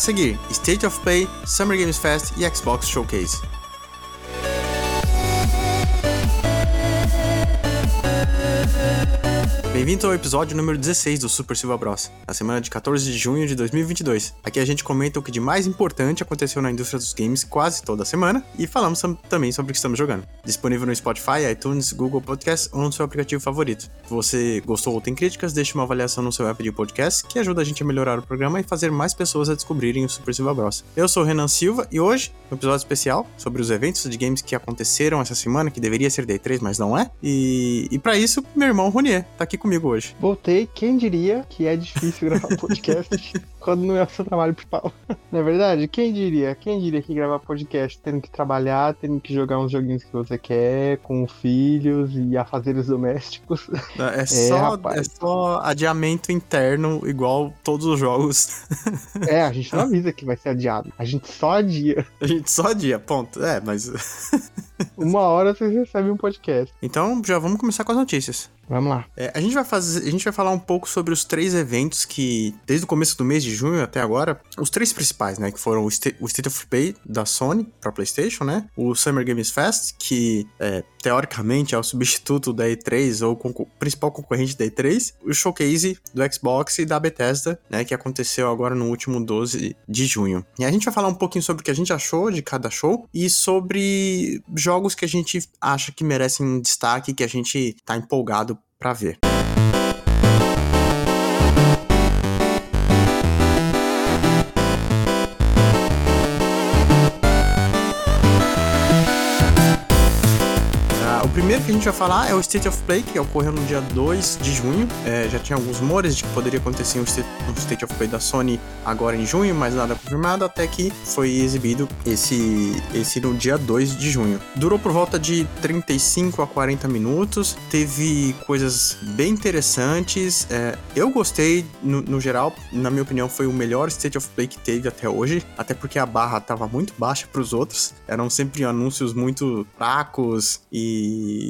A seguir, State of Play, Summer Games Fest e Xbox Showcase. Bem-vindo ao episódio número 16 do Super Silva Bros, na semana de 14 de junho de 2022. Aqui a gente comenta o que de mais importante aconteceu na indústria dos games quase toda semana e falamos também sobre o que estamos jogando. Disponível no Spotify, iTunes, Google Podcasts ou no seu aplicativo favorito. Se você gostou ou tem críticas, deixe uma avaliação no seu app de podcast que ajuda a gente a melhorar o programa e fazer mais pessoas a descobrirem o Super Silva Bros. Eu sou o Renan Silva e hoje, um episódio especial sobre os eventos de games que aconteceram essa semana, que deveria ser Day 3, mas não é. E, e para isso, meu irmão Ronier tá aqui comigo hoje. Voltei, quem diria que é difícil gravar podcast quando não é o seu trabalho principal. Não é verdade? Quem diria? Quem diria que gravar podcast tendo que trabalhar, tendo que jogar uns joguinhos que você quer, com filhos e afazeres domésticos? É, é só, é só adiamento interno, igual todos os jogos. É, a gente não avisa que vai ser adiado. A gente só adia. A gente só adia, ponto. É, mas. Uma hora vocês recebem um podcast. Então já vamos começar com as notícias. Vamos lá. É, a gente vai fazer, a gente vai falar um pouco sobre os três eventos que, desde o começo do mês de junho até agora, os três principais, né, que foram o, State, o State of Play da Sony para PlayStation, né, o Summer Games Fest, que é, teoricamente é o substituto da E3 ou o principal concorrente da E3, o Showcase do Xbox e da Bethesda, né, que aconteceu agora no último 12 de junho. E a gente vai falar um pouquinho sobre o que a gente achou de cada show e sobre jogos que a gente acha que merecem destaque, que a gente tá empolgado para ver. Primeiro que a gente vai falar é o State of Play, que ocorreu no dia 2 de junho. É, já tinha alguns rumores de que poderia acontecer um State, of Play da Sony agora em junho, mas nada confirmado, até que foi exibido esse, esse no dia 2 de junho. Durou por volta de 35 a 40 minutos, teve coisas bem interessantes. É, eu gostei, no, no, geral, na minha opinião, foi o melhor State of Play que teve até hoje, até porque a barra estava muito baixa para os outros. Eram sempre anúncios muito fracos e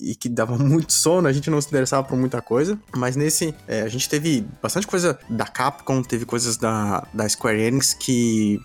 e, que dava muito sono, a gente não se interessava por muita coisa. Mas nesse, é, a gente teve bastante coisa da Capcom, teve coisas da, da Square Enix que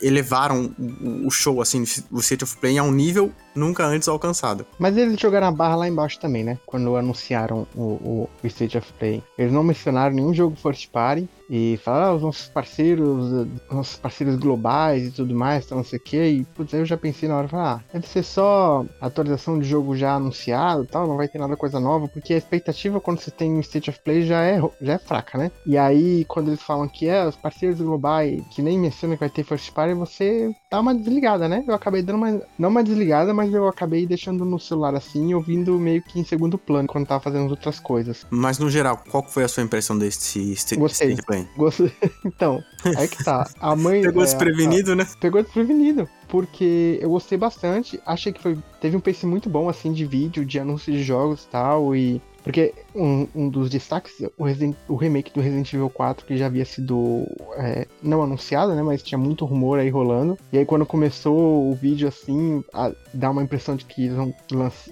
elevaram o, o show, assim, o State of Play a um nível nunca antes alcançado. Mas eles jogaram a barra lá embaixo também, né? Quando anunciaram o, o, State of Play. Eles não mencionaram nenhum jogo first party e falaram, ah, os nossos parceiros, nossos parceiros globais e tudo mais, então não sei o que. E putz, aí eu já pensei na hora, falar, ah, deve ser só atualização de jogo já anunciado tal, não vai ter nada coisa nova, porque a expectativa quando você tem um State of Play já é, já é fraca, né? E aí, quando eles falam que é os parceiros globais, que nem mencionam que vai ter first party, você dá uma desligada, né? Eu acabei dando uma, não uma desligada, mas eu acabei deixando no celular assim ouvindo meio que em segundo plano quando tava fazendo outras coisas. Mas no geral, qual foi a sua impressão desse st Gostei. State Play? Gostei. então, é que tá. A mãe. Pegou é, desprevenido, a... né? Pegou desprevenido. Porque eu gostei bastante. Achei que foi. Teve um pace muito bom, assim, de vídeo, de anúncios de jogos e tal. E porque um, um dos destaques, o, Resident, o, remake do Resident Evil 4, que já havia sido é, não anunciado, né? Mas tinha muito rumor aí rolando. E aí quando começou o vídeo assim, dá uma impressão de que eles vão,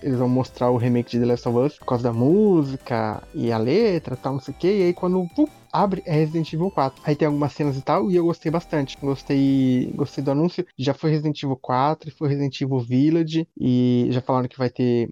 eles vão mostrar o remake de The Last of Us por causa da música e a letra tal, não sei o que. E aí quando abre é Resident Evil 4. Aí tem algumas cenas e tal, e eu gostei bastante. Gostei, gostei do anúncio. Já foi Resident Evil 4, foi Resident Evil Village, e já falaram que vai ter.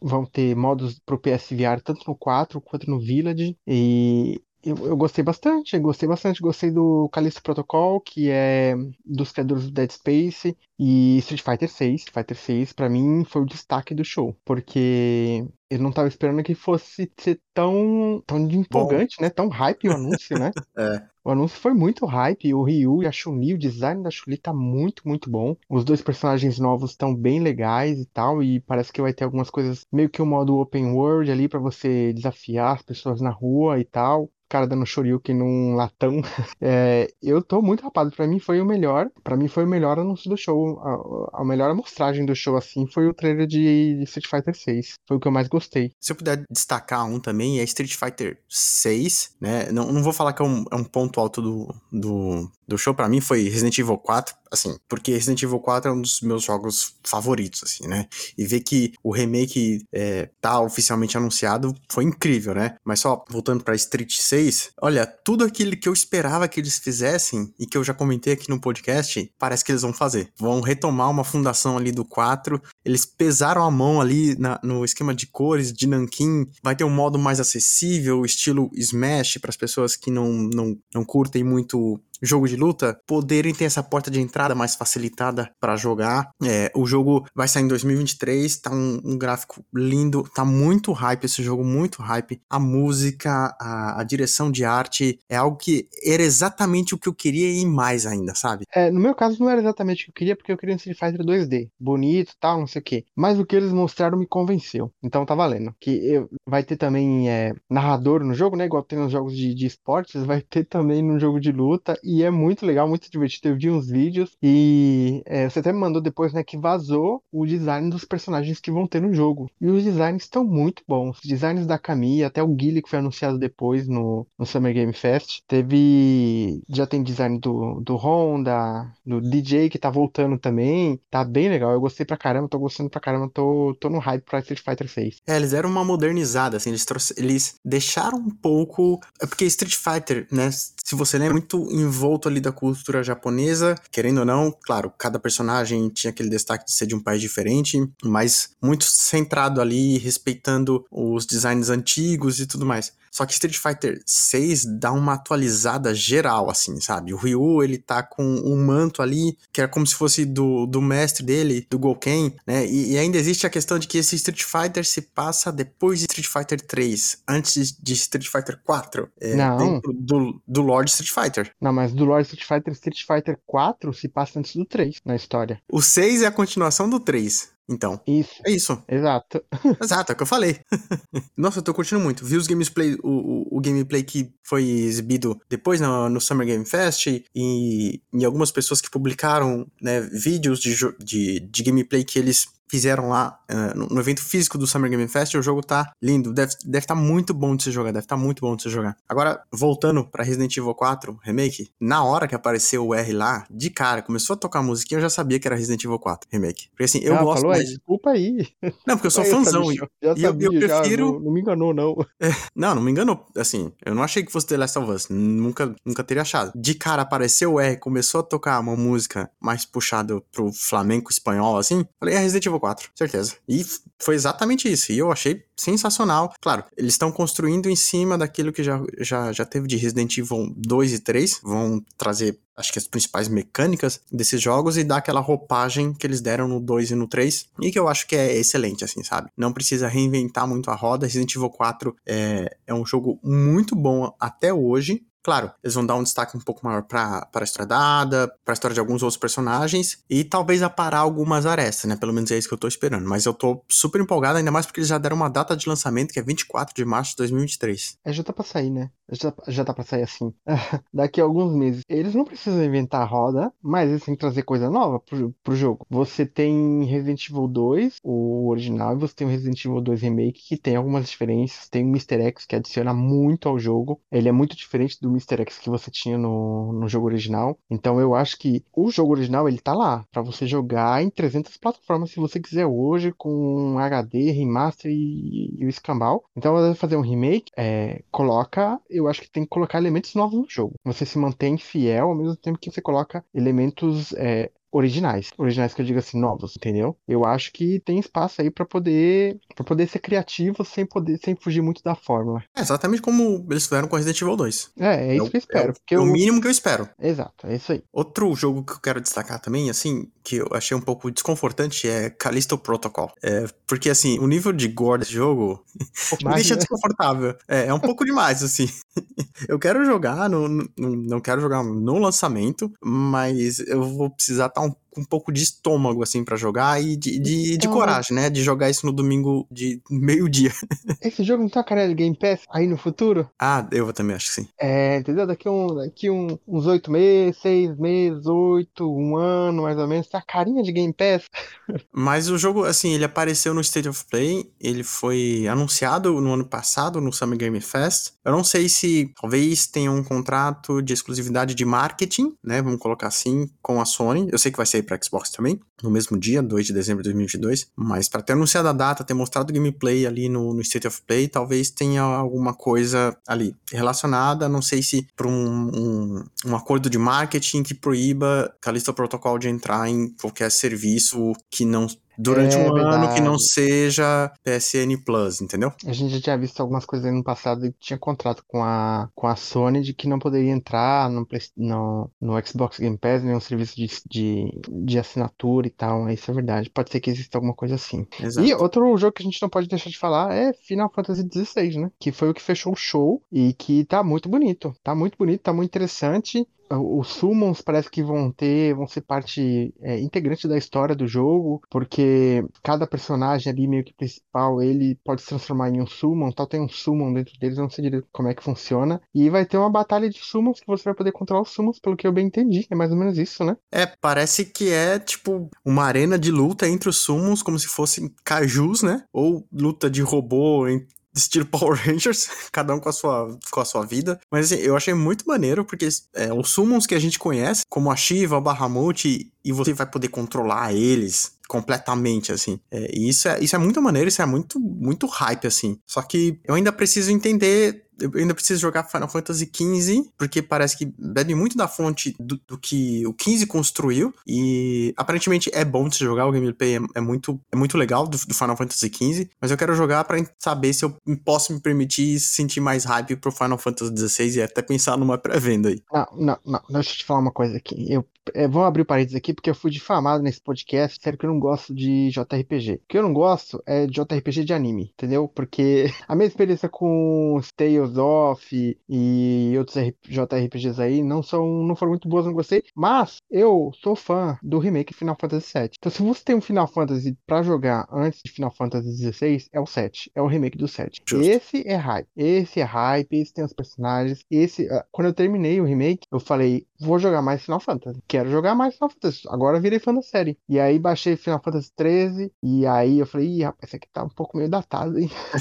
Vão ter modos pro PSVR tanto no 4 quanto no Village. E eu, eu, gostei bastante, gostei bastante, gostei do Callisto Protocol, que é dos criadores do Dead Space, e Street Fighter 6. Street Fighter 6, pra mim, foi o destaque do show, porque eu não tava esperando que fosse ser tão, tão empolgante, Bom. né? Tão hype o anúncio, né? é. O anúncio foi muito hype, o Ryu e a Chun-Li, o design da Chun-Li tá muito, muito bom. Os dois personagens novos estão bem legais e tal, e parece que vai ter algumas coisas, meio que um modo open world ali para você desafiar as pessoas na rua e tal cara dando shoryuken num latão. É, eu tô muito rapado. Pra mim foi o melhor. Para mim foi o melhor anúncio do show. A, a, melhor amostragem do show, assim, foi o trailer de Street Fighter 6. Foi o que eu mais gostei. Se eu puder destacar um também, é Street Fighter 6, né? Não, não vou falar que é um, é um ponto alto do, do, do show para mim foi Resident Evil 4, assim, porque Resident Evil 4 é um dos meus jogos favoritos, assim, né? E ver que o remake é, tá oficialmente anunciado foi incrível, né? Mas só voltando para Street 6, olha, tudo aquilo que eu esperava que eles fizessem e que eu já comentei aqui no podcast, parece que eles vão fazer. Vão retomar uma fundação ali do 4, eles pesaram a mão ali na, no esquema de cores de Nankin, vai ter um modo mais acessível, estilo Smash para as pessoas que não, não, não curtem muito jogo de luta, poderem ter essa porta de entrada mais facilitada para jogar. É, o jogo vai sair em 2023, tá um, um, gráfico lindo, tá muito hype esse jogo, muito hype. A música, a, a, direção de arte é algo que era exatamente o que eu queria e mais ainda, sabe? É, no meu caso não era exatamente o que eu queria, porque eu queria um Street Fighter 2D, bonito tal, não sei o que. Mas o que eles mostraram me convenceu, então tá valendo. Que eu, vai ter também é, narrador no jogo, né? Igual tem nos jogos de, de esportes, vai ter também no jogo de luta e é muito legal, muito divertido. Eu vi uns vídeos e é, você até me mandou depois, né, que vazou o design dos personagens que vão ter no jogo. E os designs estão muito bons. Os designs da Camille, até o Guile que foi anunciado depois no, no Summer Game Fest. Teve. Já tem design do, do Honda, do DJ que tá voltando também. Tá bem legal. Eu gostei pra caramba, tô gostando pra caramba, tô, tô no hype pra Street Fighter 6. É, eles deram uma modernizada, assim, eles, eles deixaram um pouco. É porque Street Fighter, né? Se você lembra, muito envolto ali da cultura japonesa, querendo ou não, claro, cada personagem tinha aquele destaque de ser de um país diferente, mas muito centrado ali, respeitando os designs antigos e tudo mais. Só que Street Fighter 6 dá uma atualizada geral, assim, sabe? O Ryu, ele tá com um manto ali, que é como se fosse do, do mestre dele, do Gouken, né? E, e ainda existe a questão de que esse Street Fighter se passa depois de Street Fighter 3, antes de Street Fighter 4. É, Não. Do, do Lord Street Fighter. Não, mas do Lord Street Fighter, Street Fighter 4 se passa antes do 3 na história. O 6 é a continuação do 3. Então, Isso, é isso. exato. Exato, é o que eu falei. Nossa, eu tô curtindo muito. Vi os gameplay, o, o, o gameplay que foi exibido depois no, no Summer Game Fest e, e algumas pessoas que publicaram né, vídeos de, de, de gameplay que eles fizeram lá eh, no, evento físico do Summer Game Fest. O jogo tá lindo, deve estar deve tá muito bom de se jogar, deve estar tá muito bom de se jogar. Agora, voltando pra Resident Evil 4 Remake, na hora que apareceu o R lá, de cara, começou a tocar a musiquinha, eu já sabia que era Resident Evil 4 Remake. Porque assim, eu Ah, gosto falou aí, mais... desculpa aí. Não, porque eu sou Aí, fãzão. Já e eu- sabia, eu já, prefiro- não, não me enganou, não. Não, não me enganou. Assim, eu não achei que fosse The Last of Us. Nunca, nunca teria achado. De cara, apareceu o R, começou a tocar uma música mais puxada pro flamenco espanhol, assim. Falei, é Resident Evil 4, certeza. E foi exatamente isso. E eu achei sensacional. Claro, eles estão construindo em cima daquilo que já, já, já teve de Resident Evil 2 e 3. Vão trazer, acho que as principais mecânicas desses jogos e dar aquela roupagem que eles deram no 2 e no 3. E que eu acho que é excelente, assim, sabe? Não precisa reinventar muito a roda. Resident Evil 4 é, é um jogo muito bom até hoje. Claro, eles vão dar um destaque um pouco maior pra, pra Estradada, pra história de alguns outros personagens, e talvez aparar algumas arestas, né? Pelo menos é isso que eu tô esperando. Mas eu tô super empolgado, ainda mais porque eles já deram uma data de lançamento, que é 24 de março de 2023. É, já tá pra sair, né? Já, já tá pra sair assim. Daqui a alguns meses. Eles não precisam inventar a roda, mas eles têm que trazer coisa nova pro, pro jogo. Você tem Resident Evil 2, o original, e você tem o Resident Evil 2 Remake, que tem algumas diferenças. Tem o Mr. X, que adiciona muito ao jogo. Ele é muito diferente do Mr. X que você tinha no, no jogo original. Então eu acho que o jogo original, ele tá lá, pra você jogar em 300 plataformas, se você quiser hoje, com HD, remaster e, e o escambau. Então, de fazer um remake, é, coloca, eu acho que tem que colocar elementos novos no jogo. Você se mantém fiel ao mesmo tempo que você coloca elementos é, originais. Originais que eu digo assim, novos, entendeu? Eu acho que tem espaço aí pra poder para poder ser criativo sem poder sem fugir muito da fórmula. É exatamente como eles fizeram com Resident Evil 2. É, é isso o- que eu espero. É o eu... mínimo que eu espero. Exato, é isso aí. Outro jogo que eu quero destacar também, assim, que eu achei um pouco desconfortante é Callisto Protocol. É, porque, assim, o nível de gore desse jogo me deixa desconfortável. É, é um pouco demais, assim. Eu quero jogar, no, no- não quero jogar no lançamento, mas eu vou precisar estar um com um pouco de estômago, assim, para jogar e de, de, de, coragem, né? De jogar isso no domingo de meio-dia. Esse jogo não tá cara de Game Pass aí no futuro? Ah, eu também acho que sim. É, entendeu? Daqui, um, daqui um, uns oito meses, seis meses, oito, um ano mais ou menos, tá carinha de Game Pass. Mas o jogo, assim, ele apareceu no State of Play, ele foi anunciado no ano passado no Summer Game Fest. Eu não sei se talvez tenha um contrato de exclusividade de marketing, né? Vamos colocar assim, com a Sony. Eu sei que vai sair para Xbox também, no mesmo dia, 2 de dezembro de 2022. Mas para ter anunciado a data, ter mostrado gameplay ali no, no, State of Play, talvez tenha alguma coisa ali relacionada. Não sei se para um, um, um, acordo de marketing que proíba Callisto Protocol de entrar em qualquer serviço que não durante é, um verdade. ano que não seja PSN Plus, entendeu? A gente já tinha visto algumas coisas aí no passado e tinha contrato com a, com a Sony de que não poderia entrar no, no, no Xbox Game Pass, nenhum serviço de, de, de assinatura e tal. Isso é verdade. Pode ser que exista alguma coisa assim. Exato. E outro jogo que a gente não pode deixar de falar é Final Fantasy XVI, né? Que foi o que fechou o show e que tá muito bonito. Tá muito bonito, tá muito interessante os summons parece que vão ter, vão ser parte é, integrante da história do jogo, porque cada personagem ali meio que principal, ele pode se transformar em um summon, tal tem um summon dentro deles, eu não sei direito como é que funciona, e vai ter uma batalha de summons que você vai poder controlar os summons, pelo que eu bem entendi, é mais ou menos isso, né? É, parece que é tipo uma arena de luta entre os summons, como se fossem cajus, né? Ou luta de robô estilo Power Rangers, cada um com a sua, com a sua vida. Mas assim, eu achei muito maneiro, porque é, os summons que a gente conhece, como a Shiva, Bahamut, e você vai poder controlar eles completamente, assim. É, e isso é, isso é muito maneiro, isso é muito, muito hype, assim. Só que eu ainda preciso entender eu ainda preciso jogar Final Fantasy XV, porque parece que bebe muito da fonte do, do, que o 15 construiu. E aparentemente é bom de se jogar, o gameplay é, é, muito, é muito legal do, do, Final Fantasy XV. Mas eu quero jogar para saber se eu posso me permitir sentir mais hype pro Final Fantasy XVI e até pensar numa pré-venda aí. Não, não, não, deixa eu te falar uma coisa aqui. Eu é, abrir parênteses aqui, porque eu fui difamado nesse podcast, sério que eu não gosto de JRPG. O que eu não gosto é de JRPG de anime, entendeu? Porque a minha experiência com Tales of e outros JRPGs aí não são não foram muito boas, não gostei, mas eu sou fã do remake Final Fantasy VII. Então se você tem um Final Fantasy para jogar antes de Final Fantasy XVI, é o 7, é o remake do 7. Justo. Esse é hype, esse é hype, esse tem os personagens, esse... Ah, quando eu terminei o remake, eu falei, vou jogar mais Final Fantasy quero jogar mais Final Fantasy. Agora virei fã da série. E aí baixei Final Fantasy 13. E aí eu falei, ih, rapaz, esse aqui tá um pouco meio datado, hein?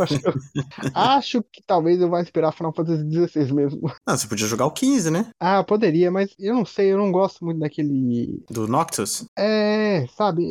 acho, que acho, que talvez eu vá esperar Final Fantasy 16 mesmo. Não, você podia jogar o 15, né? Ah, poderia, mas eu não sei, eu não gosto muito daquele. Do Noctus? É, sabe?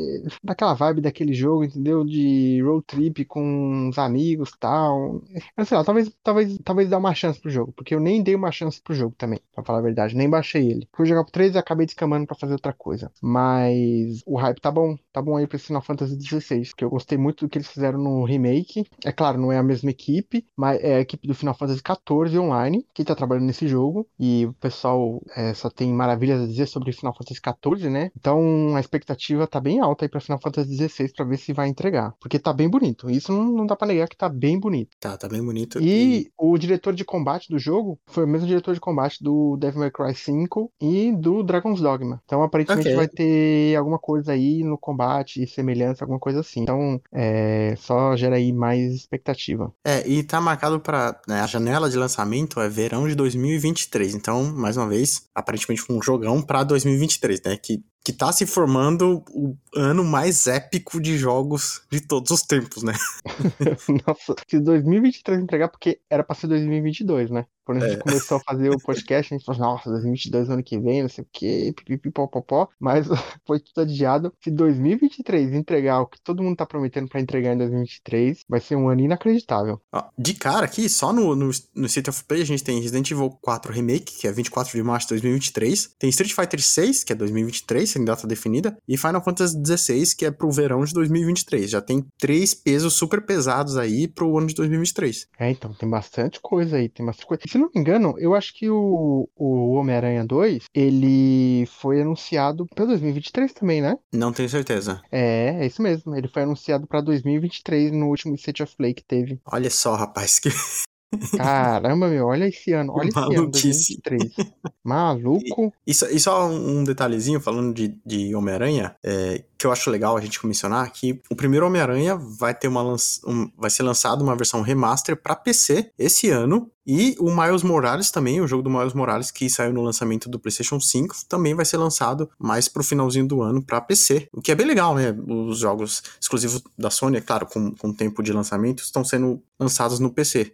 Daquela vibe daquele jogo, entendeu? De road trip com os amigos e tal. Mas sei lá, talvez, talvez, talvez dá uma chance pro jogo. Porque eu nem dei uma chance pro jogo também, pra falar a verdade. Nem baixei ele. Fui jogar pro 13 e acabei descamando para fazer outra coisa. Mas o hype tá bom, tá bom aí pra esse Final Fantasy XVI, porque eu gostei muito do que eles fizeram no remake. É claro, não é a mesma equipe, mas é equipe do Final Fantasy XIV Online que tá trabalhando nesse jogo. E o pessoal é, só tem maravilhas a dizer sobre Final Fantasy XIV, né? Então a expectativa tá bem alta aí pra Final Fantasy XVI pra ver se vai entregar. Porque tá bem bonito. Isso não, não dá pra negar que tá bem bonito. Tá, tá bem bonito. E, e o diretor de combate do jogo foi o mesmo diretor de combate do Devil May Cry 5 e do do Dragon's Dogma. Então, aparentemente, okay. vai ter alguma coisa aí no combate, semelhança, alguma coisa assim. Então, é, só gera aí mais expectativa. É, e tá marcado para né, a janela de lançamento é verão de 2023. Então, mais uma vez, aparentemente um jogão para 2023, né? Que que tá se formando o ano mais épico de jogos de todos os tempos, né? Nossa, se 2023 entregar, porque era pra ser 2022, né? Quando a gente é. começou a fazer o podcast, a gente falou, nossa, 2022 ano que vem, não sei o quê, pipipipopopó, mas foi tudo adiado. Se 2023 entregar o que todo mundo tá prometendo pra entregar em 2023, vai ser um ano inacreditável. de cara aqui, só no, no, no State of Play a gente tem Resident Evil 4 Remake, que é 24 de março de 2023, tem Street Fighter 6, que é 2023, sem data definida, e Final Fantasy XVI, que é pro verão de 2023. Já tem três pesos super pesados aí pro ano de 2023. É, então, tem bastante coisa aí, tem bastante coisa. Se não me engano, eu acho que o, o Homem-Aranha 2, ele foi anunciado pra 2023 também, né? Não tenho certeza. É, é isso mesmo. Ele foi anunciado pra 2023 no último State of Play que teve. Olha só, rapaz, que Caramba, meu, olha esse ano, olha esse ano, Maluquice. 2023. Maluco. E, só- e só um detalhezinho, falando de, de Homem-Aranha, é, que eu acho legal a gente mencionar, que o primeiro Homem-Aranha vai ter uma um- vai ser lançado uma versão remaster para PC esse ano. E o Miles Morales também, o jogo do Miles Morales que saiu no lançamento do PlayStation 5, também vai ser lançado mais pro finalzinho do ano para PC. O que é bem legal, né? Os jogos exclusivos da Sony, é claro, com, com tempo de lançamento, estão sendo lançados no PC.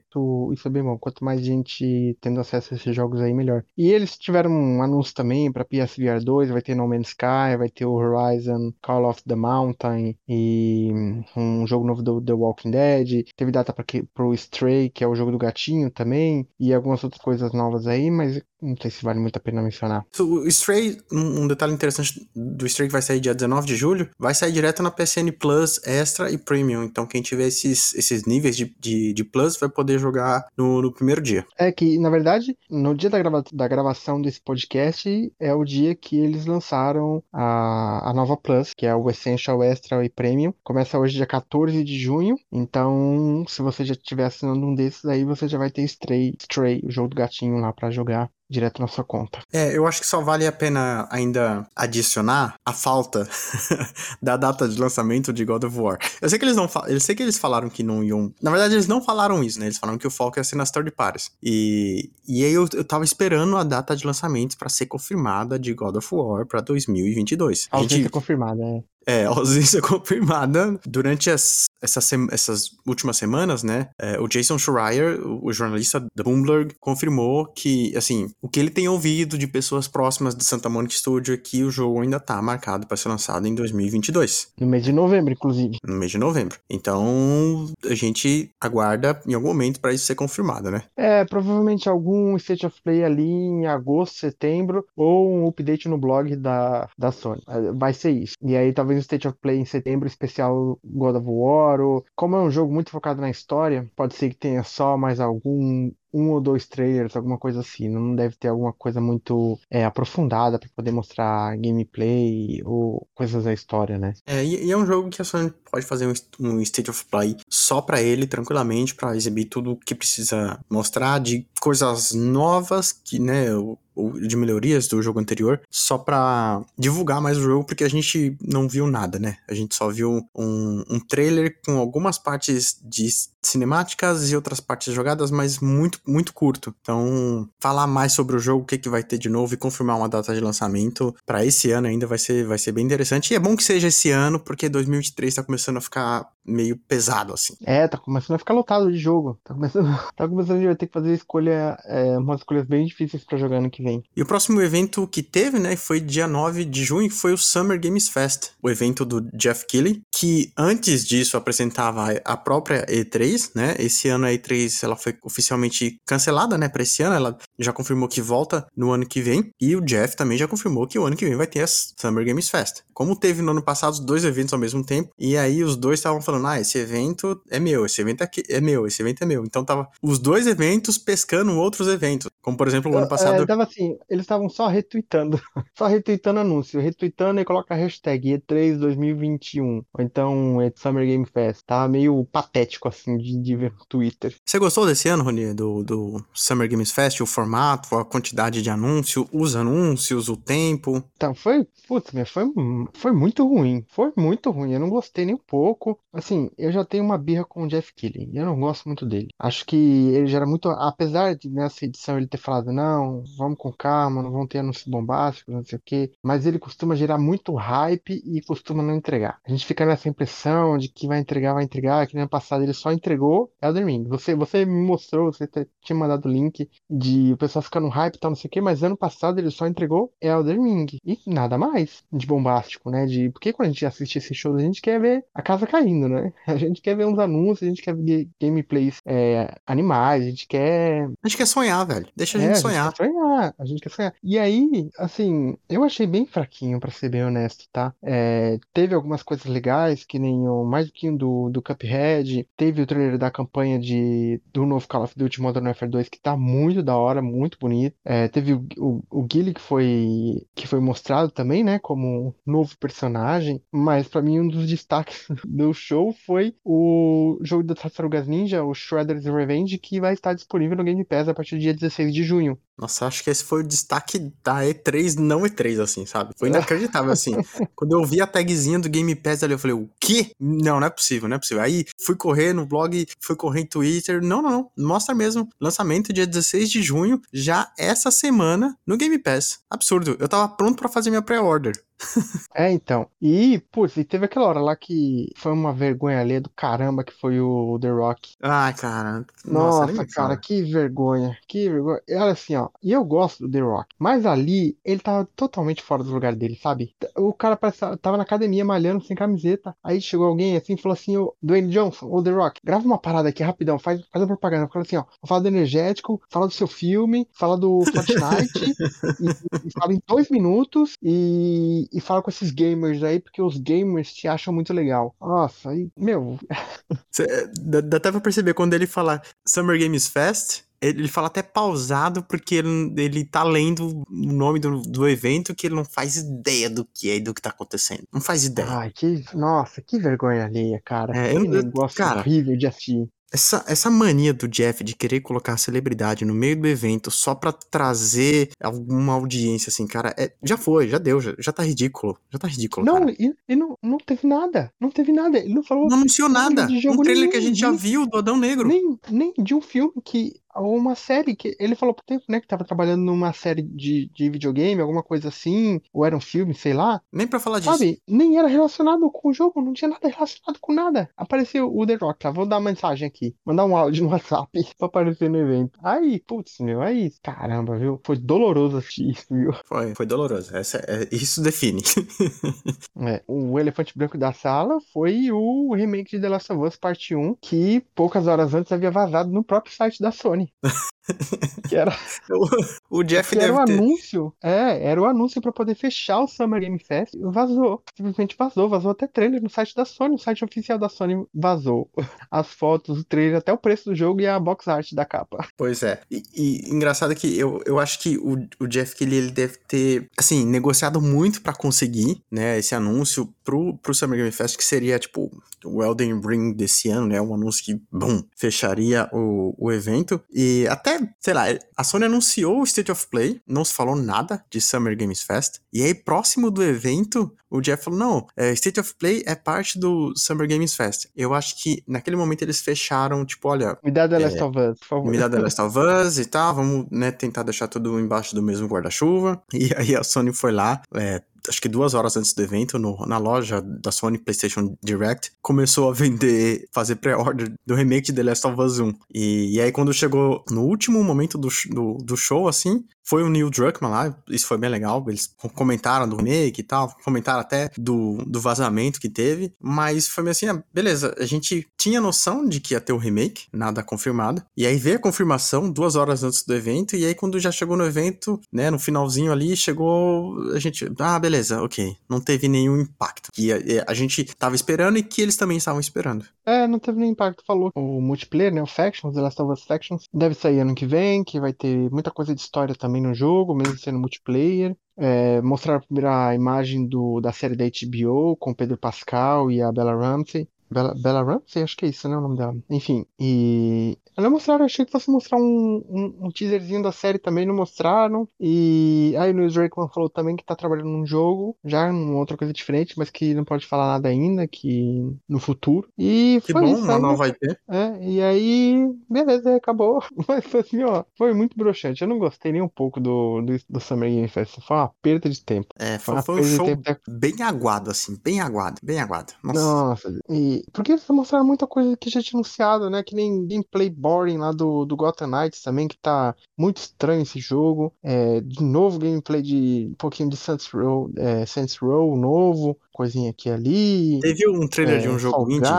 Isso, é bem bom. Quanto mais gente tendo acesso a esses jogos aí, melhor. E eles tiveram um anúncio também para PSVR 2, vai ter No Man's Sky, vai ter o Horizon Call of the Mountain e um jogo novo do The Walking Dead. Teve data para pro Stray, que é o jogo do gatinho também, e algumas outras coisas novas aí, mas não sei se vale muito a pena mencionar. O Stray, um detalhe interessante do Stray que vai sair dia 19 de julho, vai sair direto na PSN Plus, Extra e Premium. Então quem tiver esses, esses níveis de, de, de Plus vai poder jogar no, no primeiro dia. É que, na verdade, no dia da, grava- da gravação desse podcast é o dia que eles lançaram a, a nova Plus, que é o Essential Extra e Premium. Começa hoje, dia 14 de junho. Então, se você já estiver assinando um desses aí, você já vai ter Stray, Stray o jogo do gatinho lá pra jogar direto na sua conta. É, eu acho que só vale a pena ainda adicionar a falta da data de lançamento de God of War. Eu sei que eles não eu sei que eles falaram que não iam. Na verdade, eles não falaram isso, né? Eles falaram que o foco ia ser nas third parties. E, e aí eu, eu tava esperando a data de lançamento pra ser confirmada de God of War pra 2022. A gente, confirmada, é. ausência confirmada durante as, essas, últimas semanas, né? é, o Jason Schreier, o, o jornalista da Bloomberg, confirmou que, assim, o que ele tem ouvido de pessoas próximas de Santa Monica Studio é que o jogo ainda tá marcado para ser lançado em 2022, No mês de novembro, inclusive. no mês de novembro. Então, a gente aguarda em algum momento para isso ser confirmado, né? É, provavelmente algum State of Play ali em agosto, setembro, ou um update no blog da, da Sony. Vai ser isso. E aí talvez um State of Play em setembro, especial God of War, ou como é um jogo muito focado na história, pode ser que tenha só mais algum. Um ou dois trailers, alguma coisa assim. Não deve ter alguma coisa muito é, aprofundada para poder mostrar gameplay ou coisas da história, né? É, e, é um jogo que a Sony pode fazer um, State of Play só pra ele, tranquilamente, pra exibir tudo o que precisa mostrar de coisas novas, que, né, ou de melhorias do jogo anterior, só pra divulgar mais o jogo, porque a gente não viu nada, né? A gente só viu um, um trailer com algumas partes de cinemáticas e outras partes jogadas, mas muito, muito curto. Então, falar mais sobre o jogo, o que, que vai ter de novo e confirmar uma data de lançamento pra esse ano ainda vai ser, vai ser bem interessante. E é bom que seja esse ano, porque 2023 tá começando a ficar meio pesado, assim. É, tá começando a ficar lotado de jogo. Tá começando, tá começando a gente vai ter que fazer escolha, é, umas escolhas bem difíceis pra jogar ano que vem. E o próximo evento que teve, né, foi dia 9 de junho, foi o Summer Games Fest, o evento do Jeff Keighley, que antes disso apresentava a própria E3, né? Esse ano a E3 ela foi oficialmente cancelada, né, para esse ano, ela já confirmou que volta no ano que vem, e o Jeff também já confirmou que o ano que vem vai ter a Summer Games Fest. Como teve no ano passado os dois eventos ao mesmo tempo, e aí os dois estavam falando: "Ah, esse evento é meu, esse evento aqui é meu, esse evento é meu". Então tava os dois eventos pescando outros eventos, como por exemplo o ano É, passado tava assim, eles estavam só retweetando, só retweetando anúncio, retweetando e coloca a hashtag E3 2021, ou então é Summer Game Fest. Tava meio patético assim de, de ver no Twitter. Você gostou desse ano, Rony, do, do Summer Games Fest? O formato, a quantidade de anúncio, os anúncios, o tempo? Então, foi, putz, meu, foi, foi muito ruim, foi muito ruim, eu não gostei nem um pouco. Assim, eu já tenho uma birra com o Jeff Keighley, eu não gosto muito dele. Acho que ele já era muito, apesar de nessa edição ele ter falado, não, vamos com calma, não vão ter anúncios bombásticos, não sei o quê, mas ele costuma gerar muito hype e costuma não entregar. A gente fica nessa impressão de que vai entregar, vai entregar, que no ano passado ele só entregou Elden Ring. Você, você me mostrou, você tinha mandado o link de o pessoal ficar no hype e tal, não sei o quê, mas ano passado ele só entregou Elden Ring e nada mais de bombástico, né? De porque quando a gente assiste esse show, a gente quer ver a casa caindo, né? A gente quer ver uns anúncios, a gente quer ver gameplays é, animais, a gente quer A gente quer sonhar, velho. Deixa a é, gente a gente sonhar. quer sonhar, a gente quer sonhar. E aí, assim, eu achei bem fraquinho, pra ser bem honesto, tá? É, teve algumas coisas legais, que nem o mais do que um do, do Cuphead, teve o trailer da campanha de, do novo Call of Duty Modern Warfare 2, que tá muito da hora, muito bonito. É, teve o, o, o Guile que foi, que foi mostrado também, né, como um novo personagem, mas pra mim um dos destaques do show show foi o jogo das Tartarugas Ninja, o Shredder's Revenge, que vai estar disponível no Game Pass a partir do dia 16 de junho. Nossa, acho que esse foi o destaque da E3, não E3, assim, sabe? Foi inacreditável, assim. Quando eu vi a tagzinha do Game Pass ali, eu falei, o quê? Não, não é possível, não é possível. Aí fui correr no blog, fui correr em Twitter. Não, não, não. Mostra mesmo. Lançamento dia 16 de junho, já essa semana, no Game Pass. Absurdo. Eu tava pronto para fazer minha pré-order. É, então. E, putz, e teve aquela hora lá que foi uma vergonha ali do caramba que foi o The Rock. Ai, cara. Nossa, Nossa cara, que vergonha. Que vergonha. E olha assim, ó. E eu gosto do The Rock. Mas ali, ele tava totalmente fora do lugar dele, sabe? O cara parece, tava na academia malhando sem camiseta. Aí chegou alguém assim e falou assim: Ô, Dwayne Johnson, ou The Rock, grava uma parada aqui rapidão, faz, faz a propaganda. Fala assim, ó. Fala do energético, fala do seu filme, fala do Fortnite, e, e fala em dois minutos e e, fala com esses gamers aí, porque os gamers te acham muito legal. Nossa, aí, meu. Cê, dá até pra perceber quando ele fala Summer Games Fest, ele fala até pausado porque ele, ele tá lendo o nome do, do evento que ele não faz ideia do que é e do que tá acontecendo. Não faz ideia. Ai, que. Nossa, que vergonha alheia, cara. É, que eu, negócio cara, horrível de assistir. Essa, essa mania do Jeff de querer colocar a celebridade no meio do evento só pra trazer alguma audiência, assim, cara, é, já foi, já deu, já, já tá ridículo. Já tá ridículo. Não, e, e não, não teve nada. Não teve nada. Ele não falou. Não anunciou nada. De jogo um trailer nenhum, que a gente já viu do Adão Negro. Nem, nem de um filme que uma série que ele falou por tempo, né, que tava trabalhando numa série de, de videogame, alguma coisa assim, ou era um filme, sei lá. Nem para falar Sabe, disso. nem era relacionado com o jogo, não tinha nada relacionado com nada. Apareceu o The Rock, tá? Vou dar uma mensagem aqui, mandar um áudio no WhatsApp pra aparecer no evento. Aí, putz, meu, aí, caramba, viu? Foi doloroso assistir isso, viu? Foi, foi doloroso. Essa, é, isso define. é, o elefante branco da sala foi o remake de The Last of Us Parte 1, que poucas horas antes havia vazado no próprio site da Sony. que era o, o Jeff que deve era o anúncio. É era o anúncio para poder fechar o Summer Game Fest. Vazou. Simplesmente vazou. Vazou até trailer no site da Sony. O site oficial da Sony vazou. As fotos o trailer até o preço do jogo e a box art da capa. Pois é. E, e engraçado que eu, eu acho que o, o Jeff Keighley ele deve ter assim negociado muito para conseguir né esse anúncio pro, pro Summer Game Fest que seria tipo o Elden Ring desse ano né um anúncio que bum fecharia o, o evento e até, sei lá, a Sony anunciou o State of Play, não se falou nada de Summer Games Fest. E aí, próximo do evento, o Jeff falou: não, é, State of Play é parte do Summer Games Fest. Eu acho que naquele momento eles fecharam, tipo, olha. Me dá The Last é, of Us, por favor. Me dá The Last of Us e tal, vamos né, tentar deixar tudo embaixo do mesmo guarda-chuva. E aí a Sony foi lá, é, acho que duas horas antes do evento, no, na loja da Sony PlayStation Direct, começou a vender, fazer pré-order do remake de The Last of Us 1. E, e aí, quando chegou no último momento do, do, do show, assim, foi o Neil Druckmann lá, isso foi bem legal, eles comentaram do remake e tal, comentaram até do, do vazamento que teve, mas foi meio assim, ah, beleza, a gente tinha noção de que ia ter o remake, nada confirmado, e aí veio a confirmação duas horas antes do evento, e aí quando já chegou no evento, né, no finalzinho ali, chegou, a gente, ah, beleza, ok, não teve nenhum impacto, que a, a gente tava esperando e que eles também estavam esperando. É, não teve nenhum impacto, falou, o multiplayer, né, o Factions, The Last of Us Factions, deve sair ano que vem, que vai ter muita coisa de história também no jogo, mesmo sendo multiplayer. É, mostrar a primeira imagem do, da série da HBO com Pedro Pascal e a Bella Ramsey. Bella, Bella Ramsey? Acho que é isso, né? O nome dela. Enfim, e. Ela mostraram, achei que fosse mostrar um, um, um, teaserzinho da série também, não mostraram. E aí o Neil Druckmann falou também que tá trabalhando num jogo, já numa outra coisa diferente, mas que não pode falar nada ainda, que no futuro. E que foi bom, isso, mas não vai ter. É, e aí, beleza, acabou. Mas foi assim, ó, foi muito broxante. Eu não gostei nem um pouco do, do, do Summer Game Fest. Foi uma perda de tempo. É, foi, foi um show bem aguado, assim, bem aguado, bem aguado. Nossa, Nossa e porque eles mostraram muita coisa que já tinha anunciado, né? Que nem gameplay boring lá do, do Gotham Knights também, que tá muito estranho esse jogo. É, de novo gameplay de um pouquinho de Saints Row, é, Saints Row novo, coisinha aqui ali. Teve um trailer é, de um jogo indie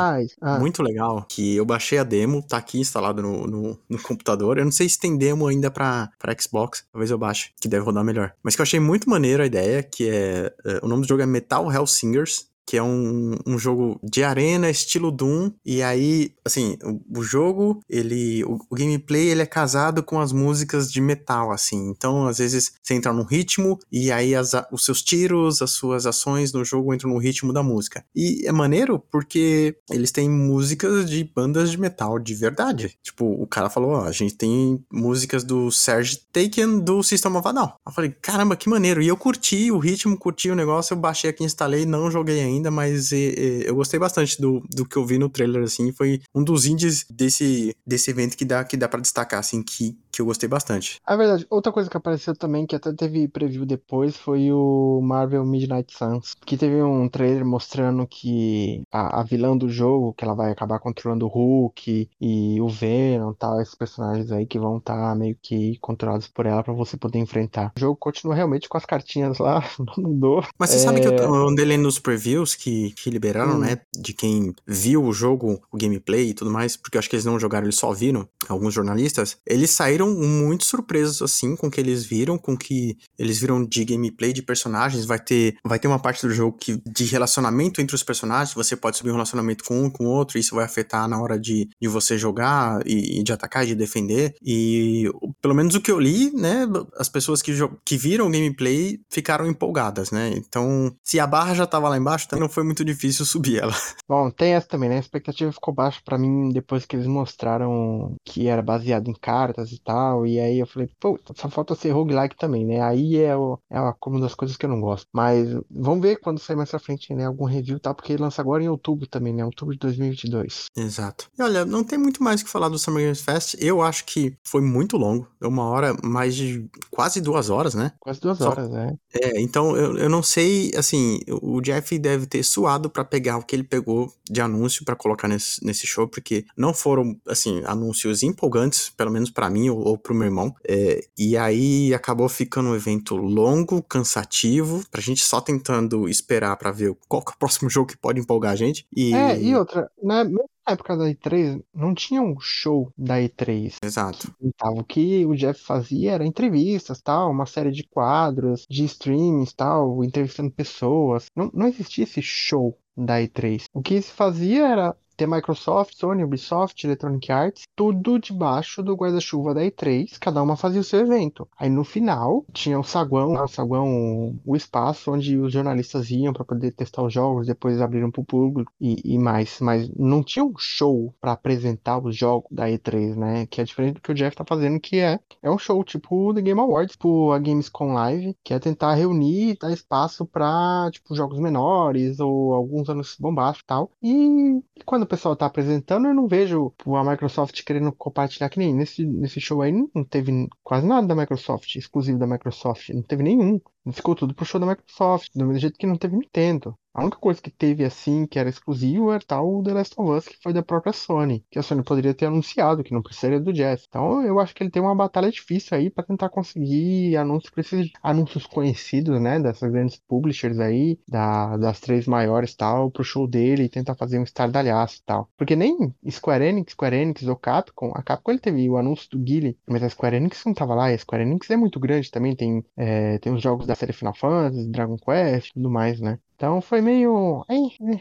ah. muito legal, que eu baixei a demo, tá aqui instalado no, no, no, computador. Eu não sei se tem demo ainda pra, pra Xbox, talvez eu baixe, que deve rodar melhor. Mas que eu achei muito maneiro a ideia, que é... é o nome do jogo é Metal Hellsingers, que é um, um jogo de arena, estilo Doom. E aí, assim, o, o jogo, ele. O, o, gameplay ele é casado com as músicas de metal, assim. Então, às vezes, você entra num ritmo e aí as, os seus tiros, as suas ações no jogo entram no ritmo da música. E é maneiro porque eles têm músicas de bandas de metal de verdade. Tipo, o cara falou: ó, a gente tem músicas do Serge Taken do System of a Down. Eu falei, caramba, que maneiro. E eu curti o ritmo, curti o negócio, eu baixei aqui, instalei, não joguei ainda, mas e, e, eu gostei bastante do, do que eu vi no trailer, assim. Foi um dos indies desse, desse evento que dá, que dá para destacar, assim, que, que eu gostei bastante. É verdade. Outra coisa que apareceu também, que até teve preview depois, foi o Marvel Midnight Suns. Que teve um trailer mostrando que a, a vilã do jogo, que ela vai acabar controlando o Hulk e o Venom tal, esses personagens aí que vão estar tá meio que controlados por ela para você poder enfrentar. O jogo continua realmente com as cartinhas lá, não mudou. Mas você é... sabe que eu andei lendo nos previews que, que liberaram, hum. né? De quem viu o jogo, o gameplay e tudo mais, porque eu acho que eles não jogaram, eles só viram, alguns jornalistas. Eles saíram muito surpresos, assim, com o que eles viram, com o que eles viram de gameplay, de personagens. Vai ter, vai ter uma parte do jogo que, de relacionamento entre os personagens, você pode subir um relacionamento com um, com o outro, e isso vai afetar na hora de, de você jogar e, e de atacar e de defender. E pelo menos o que eu li, né, as pessoas que, que viram o gameplay ficaram empolgadas, né? Então, se a barra já tava lá embaixo, então não foi muito difícil subir ela. Bom, tem essa também, né? A expectativa ficou baixa para mim depois que eles mostraram que era baseado em cartas e tal. E aí eu falei, pô, só falta ser roguelike também, né? Aí é, o, é uma das coisas que eu não gosto. Mas vamos ver quando sair mais pra frente, né? Algum review e tal, porque lança agora em outubro também, né? Outubro de 2022. Exato. E olha, não tem muito mais o que falar do Summer Games Fest. Eu acho que foi muito longo. Deu uma hora, mais de quase duas horas, né? Quase duas só... horas, é. É, então eu, eu não sei, assim, o Jeff deve ter suado para pegar o que ele pegou de anúncio para colocar nesse, nesse show, porque não foram, assim, anúncios empolgantes, pelo menos para mim ou, ou pro meu irmão. É, e aí acabou ficando um evento longo, cansativo, pra gente só tentando esperar para ver qual é o próximo jogo que pode empolgar a gente. E... É, e outra, na época da E3, não tinha um show da E3. Exato. Então, o que o Jeff fazia era entrevistas, tal, uma série de quadros, de streamings, tal, entrevistando pessoas. Não, não existia esse show da E3. O que se fazia era ter Microsoft, Sony, Ubisoft, Electronic Arts, tudo debaixo do guarda-chuva da E3, cada uma fazia o seu evento. Aí no final tinha o saguão, o saguão, o espaço onde os jornalistas iam para poder testar os jogos, depois abriram para o público e, e, mais, mas não tinha um show para apresentar os jogos da E3, né? Que é diferente do que o Jeff tá fazendo, que é, é um show tipo The Game Awards, tipo a Gamescom Live, que é tentar reunir dar espaço para tipo jogos menores ou alguns anos bombásticos e tal. E quando pessoal tá apresentando, eu não vejo a Microsoft querendo compartilhar que nem nesse, nesse show aí não teve quase nada da Microsoft, exclusivo da Microsoft, não teve nenhum. Ficou tudo pro show da Microsoft, do mesmo jeito que não teve Nintendo. A única coisa que teve assim, que era exclusivo, era tal The Last of Us, que foi da própria Sony. Que a Sony poderia ter anunciado, que não precisaria do Jeff. Então eu acho que ele tem uma batalha difícil aí para tentar conseguir anúncios esses anúncios conhecidos, né? Dessas grandes publishers aí, da, das três maiores tal, pro show dele e tentar fazer um estardalhaço e tal. Porque nem Square Enix, Square Enix ou Capcom, a Capcom ele teve o anúncio do Guile, mas a Square Enix não tava lá, a Square Enix é muito grande também, tem, é, tem os jogos da série Final Fantasy, Dragon Quest e tudo mais, né? Então foi meio.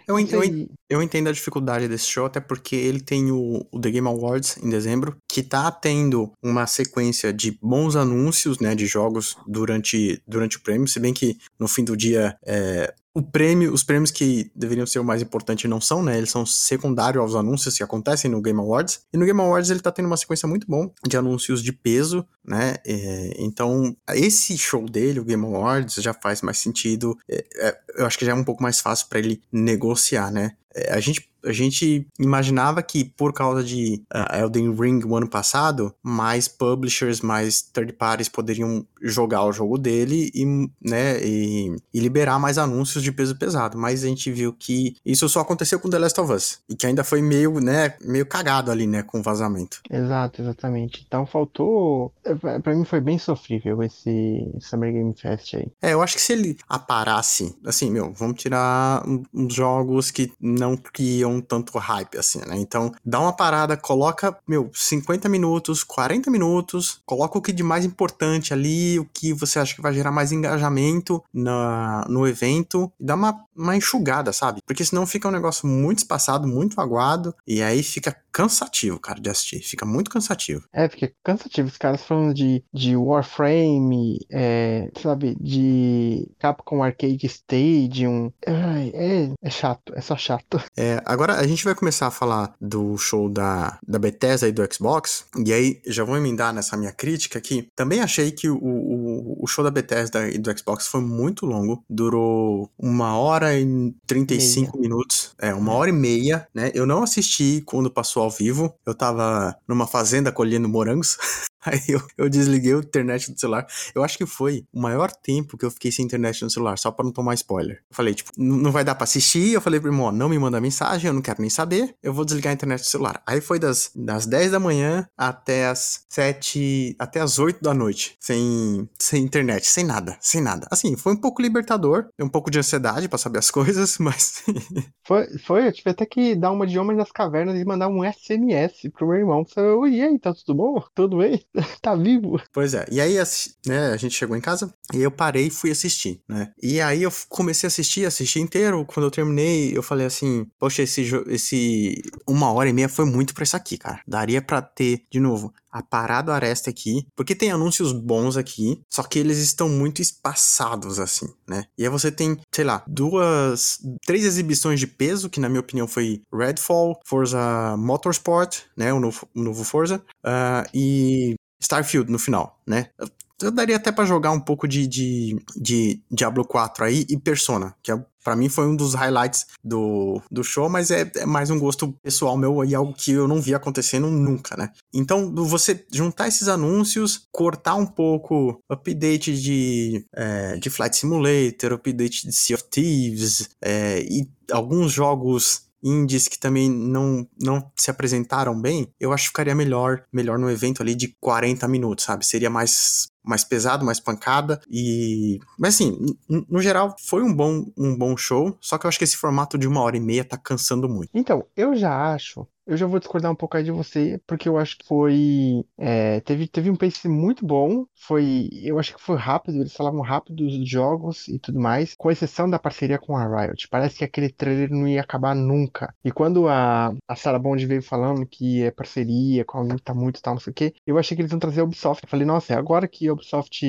eu, eu, eu, entendo a dificuldade desse show, até porque ele tem o, o, The Game Awards em dezembro, que tá tendo uma sequência de bons anúncios, né, de jogos durante, durante o prêmio, se bem que no fim do dia é, o prêmio, os prêmios que deveriam ser o mais importante não são, né? Eles são secundários aos anúncios que acontecem no Game Awards. E no Game Awards ele tá tendo uma sequência muito bom de anúncios de peso, né? É, então, esse show dele, o Game Awards, já faz mais sentido. É, é, eu acho que já é um pouco mais fácil para ele negociar, né? É, a gente a gente imaginava que por causa de uh, Elden Ring o ano passado, mais publishers, mais third parties poderiam jogar o jogo dele e, né, e, e, liberar mais anúncios de peso pesado. Mas a gente viu que isso só aconteceu com The Last of Us e que ainda foi meio, né, meio cagado ali, né, com o vazamento. Exato, exatamente. Então faltou, é, para mim foi bem sofrível esse Summer Game Fest aí. É, eu acho que se ele aparasse, assim, meu, vamos tirar uns jogos que não criam tanto hype assim, né? Então, dá uma parada, coloca, meu, 50 minutos, 40 minutos, coloca o que de mais importante ali, o que você acha que vai gerar mais engajamento na, no evento, e dá uma, uma enxugada, sabe? Porque senão fica um negócio muito espaçado, muito aguado, e aí fica cansativo, cara, de assistir. Fica muito cansativo. É, fica cansativo. Os caras falando de, de Warframe, é, sabe, de Capcom Arcade Stadium. Ai, é, é chato, é só chato. É, agora a gente vai começar a falar do show da, da Bethesda e do Xbox, e aí já vou emendar nessa minha crítica aqui. Também achei que o, o, o show da Bethesda e do Xbox foi muito longo, durou uma hora e 35 meia. minutos, é, uma hora e meia, né? Eu não assisti quando passou ao vivo, eu tava numa fazenda colhendo morangos. Aí eu, eu desliguei a internet do celular. Eu acho que foi o maior tempo que eu fiquei sem internet no celular, só para não tomar spoiler. Eu falei, tipo, não vai dar pra assistir. Eu falei pro irmão, não me manda mensagem, eu não quero nem saber. Eu vou desligar a internet do celular. Aí foi das, das 10 da manhã até as 7, até as 8 da noite. Sem, sem internet, sem nada, sem nada. Assim, foi um pouco libertador, um pouco de ansiedade para saber as coisas, mas. foi, foi, eu tive até que dar uma de homem das cavernas e mandar um SMS pro meu irmão. Falei, e aí, tá tudo bom? Tudo bem? tá vivo. Pois é. E aí, né, a gente chegou em casa e eu parei e fui assistir, né? E aí eu comecei a assistir, assisti inteiro. Quando eu terminei, eu falei assim, poxa, esse, esse uma hora e meia foi muito pra isso aqui, cara. Daria para ter, de novo, a parada aresta aqui, porque tem anúncios bons aqui, só que eles estão muito espaçados assim, né? E aí você tem, sei lá, duas, três exibições de peso, que na minha opinião foi Redfall, Forza Motorsport, né, o novo, o novo Forza, uh, e Starfield no final, né? Eu daria até para jogar um pouco de, de, de, Diablo 4 aí e Persona, que é, para mim foi um dos highlights do, do show, mas é, é, mais um gosto pessoal meu e algo que eu não vi acontecendo nunca, né? Então, você juntar esses anúncios, cortar um pouco update de, é, de Flight Simulator, update de Sea of Thieves é, e alguns jogos indies que também não, não se apresentaram bem, eu acho que ficaria melhor, melhor no evento ali de 40 minutos, sabe? Seria mais mais pesado, mais pancada e mas assim, no geral foi um bom um bom show, só que eu acho que esse formato de uma hora e meia tá cansando muito. Então, eu já acho eu já vou discordar um pouco aí de você, porque eu acho que foi. É, teve, teve um pace muito bom. Foi. Eu acho que foi rápido, eles falavam rápido dos jogos e tudo mais, com exceção da parceria com a Riot. Parece que aquele trailer não ia acabar nunca. E quando a, a Sarah Bond veio falando que é parceria com alguém que tá muito tal, não sei o quê, eu achei que eles iam trazer a Ubisoft. Eu falei, nossa, é agora que a Ubisoft,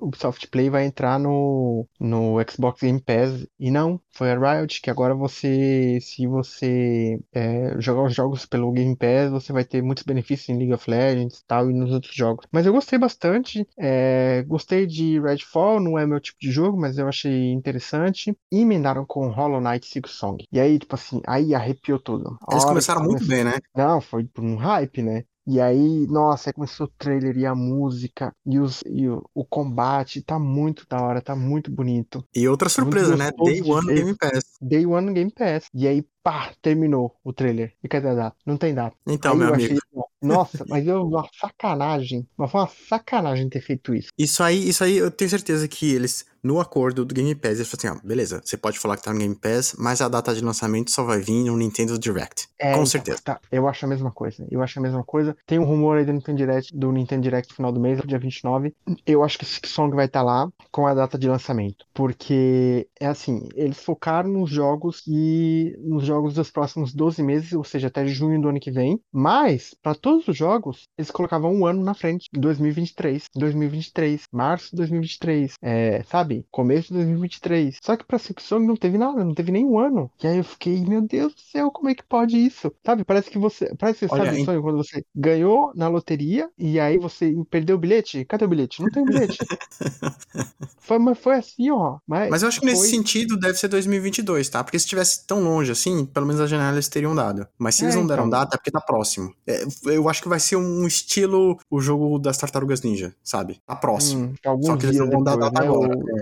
Ubisoft Play vai entrar no, no Xbox Game Pass. E não, foi a Riot, que agora você, se você é, jogar os jogos pelo Game Pass, você vai ter muitos benefícios em League of Legends e tal, e nos outros jogos. Mas eu gostei bastante, é, gostei de Redfall, não é meu tipo de jogo, mas eu achei interessante. E emendaram com Hollow Knight Six Song. E aí, tipo assim, aí arrepiou tudo. Eles começaram muito bem, né? Não, foi por um hype, né? E aí, nossa, aí começou o trailer e a música e, os, e o, o, combate, tá muito da hora, tá muito bonito. E outra surpresa, né? Day One Game Pass. Day One Game Pass. E aí, pá, terminou o trailer. E cadê a data? Não tem data. Então, aí meu amigo. Achei, nossa, mas eu uma sacanagem. Mas foi uma sacanagem ter feito isso. Isso aí, isso aí, eu tenho certeza que eles, no acordo do Game Pass, eles falaram assim: ó, beleza, você pode falar que tá no Game Pass, mas a data de lançamento só vai vir no Nintendo Direct. É, Com então, certeza. Tá, eu acho a mesma coisa. Eu acho a mesma coisa. Tem um rumor aí do Nintendo Direct, do Nintendo Direct no final do mês, dia 29. Eu acho que esse Song vai estar tá lá com a data de lançamento. Porque é assim, eles focaram nos jogos e nos jogos dos próximos 12 meses, ou seja, até junho do ano que vem. Mas, para todos os jogos, eles colocavam um ano na frente, 2023, 2023, março de 2023, é, sabe? Começo de 2023. Só que pra Silksong não teve nada, não teve nenhum ano. E aí eu fiquei, meu Deus do céu, como é que pode isso? Sabe? Parece que você. Parece que você Olha, sabe sonho quando você ganhou na loteria e aí você perdeu o bilhete? Cadê o bilhete? Não tem bilhete. foi, mas foi assim, ó. Mas, mas eu acho que foi... nesse sentido deve ser 2022, tá? Porque se estivesse tão longe assim, pelo menos a janela eles teriam dado. Mas se eles é, não deram então... data, é porque tá próximo. É, eu acho que vai ser um estilo o jogo das Tartarugas Ninja, sabe? Tá próximo. Hum, Só que eles não vão dar data né? agora. Ou,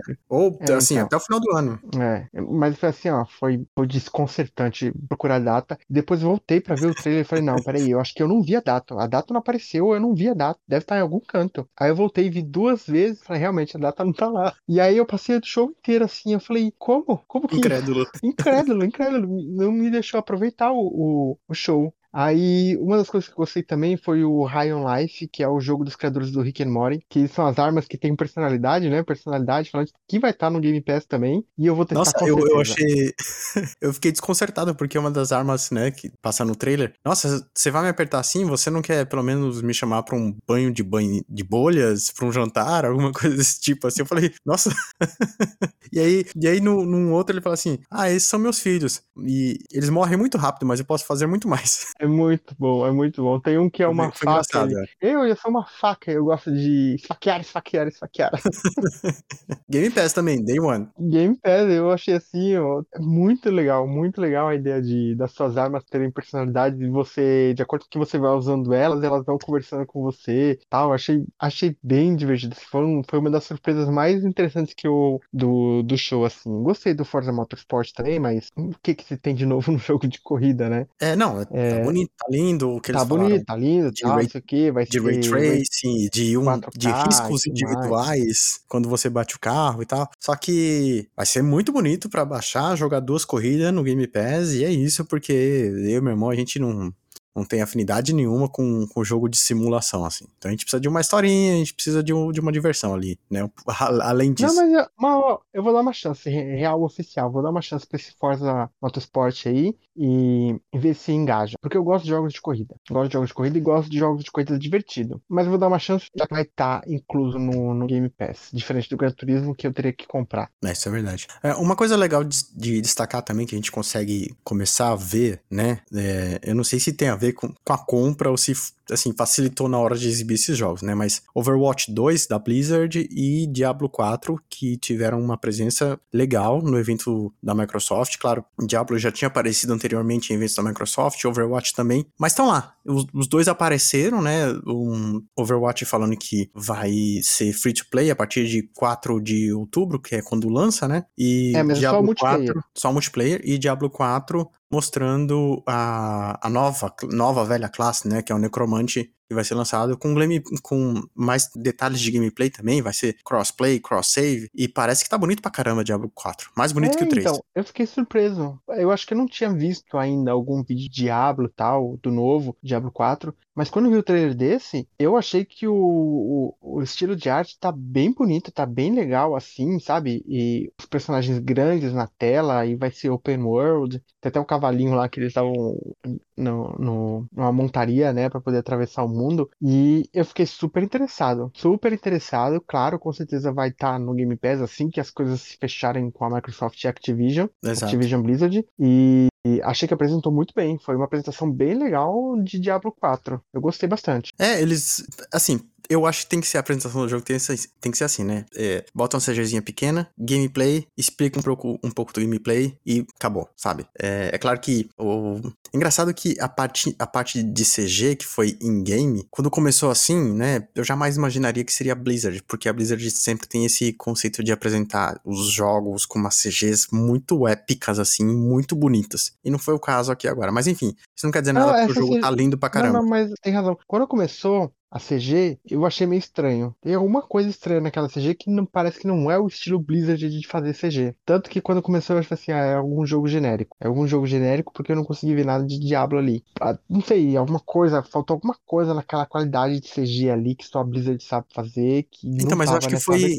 é, assim, então, até o final do ano. É, mas foi assim, ó, foi, foi desconcertante procurar a data. Depois voltei para ver o trailer e falei, não, peraí, eu acho que eu não vi a data. A data não apareceu, eu não vi a data. Deve estar em algum canto. Aí eu voltei e vi duas vezes, falei, realmente, a data não tá lá. E aí eu passei o show inteiro assim, eu falei, como? Como que... Incrédulo. Incrédulo, incrédulo. Não me deixou aproveitar o, o, o show. Aí, uma das coisas que eu gostei também foi o High on Life, que é o jogo dos criadores do Rick and Morty, que são as armas que têm personalidade, né? Personalidade, falando que vai estar no Game Pass também, e eu vou testar Nossa, eu, eu achei... eu fiquei desconcertado, porque é uma das armas, né, que passa no trailer... Nossa, você vai me apertar assim? Você não quer, pelo menos, me chamar pra um banho de banho de bolhas, pra um jantar, alguma coisa desse tipo, assim? Eu falei, nossa... e aí, e aí no, num outro ele fala assim, ah, esses são meus filhos, e eles morrem muito rápido, mas eu posso fazer muito mais. É muito bom, é muito bom. Tem um que é uma Foi faca. engraçado, é. Eu, eu sou uma faca, eu gosto de esfaquear, esfaquear, esfaquear. Game Pass também, Day One. Game Pass, eu achei assim, ó, é muito legal, muito legal a ideia de das suas armas terem personalidade e você, de acordo com que você vai usando elas, elas vão conversando com você, tal. Achei, achei bem divertido. Foi, um- foi uma das surpresas mais interessantes que eu do, do show assim. Gostei do Forza Motorsport também, mas o que que se tem de novo no jogo de corrida, né? É, não, tá É. bonito, tá lindo o que Tá eles falaram. bonito, tá lindo, de tal, ray- não sei o que, vai de ser ray vai- tracing, de, um, 4K de riscos tudo mais. individuais quando você bate o carro e tal. Só que vai ser muito bonito pra baixar, jogar duas corridas no Game Pass e é isso, porque eu e meu irmão, a gente não, não tem afinidade nenhuma com, com jogo de simulação, assim. Então a gente precisa de uma historinha, a gente precisa de, um- de uma diversão ali, né? Além Não, disso. mas eu, mas, eu vou dar uma chance, re- real oficial, vou dar uma chance pra esse Forza Motorsport aí e, ver se engaja. Porque eu gosto de jogos de corrida. Gosto de jogos de corrida e gosto de jogos de corrida divertido. Mas eu vou dar uma chance, já que vai estar incluso no, no Game Pass. Diferente do Gran Turismo que eu teria que comprar. É, isso é verdade. É, uma coisa legal de, de destacar também que a gente consegue começar a ver, né? é, eu não sei se tem a ver com, com a compra ou se assim facilitou na hora de exibir esses jogos, né? Mas Overwatch 2 da Blizzard e Diablo 4 que tiveram uma presença legal no evento da Microsoft. Claro, Diablo já tinha aparecido anteriormente em eventos da Microsoft, Overwatch também, mas estão lá. Os, os dois apareceram, né? Um Overwatch falando que vai ser free to play a partir de 4 de outubro, que é quando lança, né? E É, mas é só Diablo multiplayer. 4, só multiplayer e Diablo 4 mostrando a, a nova, nova velha classe, né? Que é o Necromante, manche que vai ser lançado com, game, com mais detalhes de gameplay também. Vai ser crossplay, cross-save. E parece que tá bonito pra caramba Diablo 4. Mais bonito É, que o 3. Então, eu fiquei surpreso. Eu acho que eu não tinha visto ainda algum vídeo de Diablo e tal, do novo, Diablo 4. Mas quando eu vi o trailer desse, eu achei que o, o, o estilo de arte tá bem bonito, tá bem legal assim, sabe? E os personagens grandes na tela, e vai ser open world. Tem até um cavalinho lá que eles estavam numa montaria, né, pra poder atravessar o mundo. E eu fiquei super interessado, super interessado. Claro, com certeza vai estar no Game Pass assim que as coisas se fecharem com a Microsoft e Activision, Exato. Activision Blizzard. E, e achei que apresentou muito bem. Foi uma apresentação bem legal de Diablo 4. Eu gostei bastante. É, eles. Assim, eu acho que tem que ser a apresentação do jogo, tem, que ser- tem que ser assim, né? É, bota uma CGzinha pequena, gameplay, explica um pouco, um pouco do gameplay e acabou, sabe? É, é claro que o. Engraçado que a parte, a parte de CG, que foi in-game, quando começou assim, né? Eu jamais imaginaria que seria a Blizzard, porque a Blizzard sempre tem esse conceito de apresentar os jogos com umas CGs muito épicas, assim, muito bonitas. E não foi o caso aqui agora. Mas enfim, isso não quer dizer Não, nada porque o essa jogo tá lindo pra caramba. Não, não, mas tem razão. Quando começou a CG, eu achei meio estranho. Tem alguma coisa estranha naquela CG que não parece que não é o estilo Blizzard de fazer CG. Tanto que quando começou eu achei assim, ah, é algum jogo genérico. É algum jogo genérico porque eu não consegui ver nada de Diablo ali. Ah, não sei, alguma coisa, faltou alguma coisa naquela qualidade de CG ali que só a Blizzard sabe fazer que Então, não mas eu acho que foi.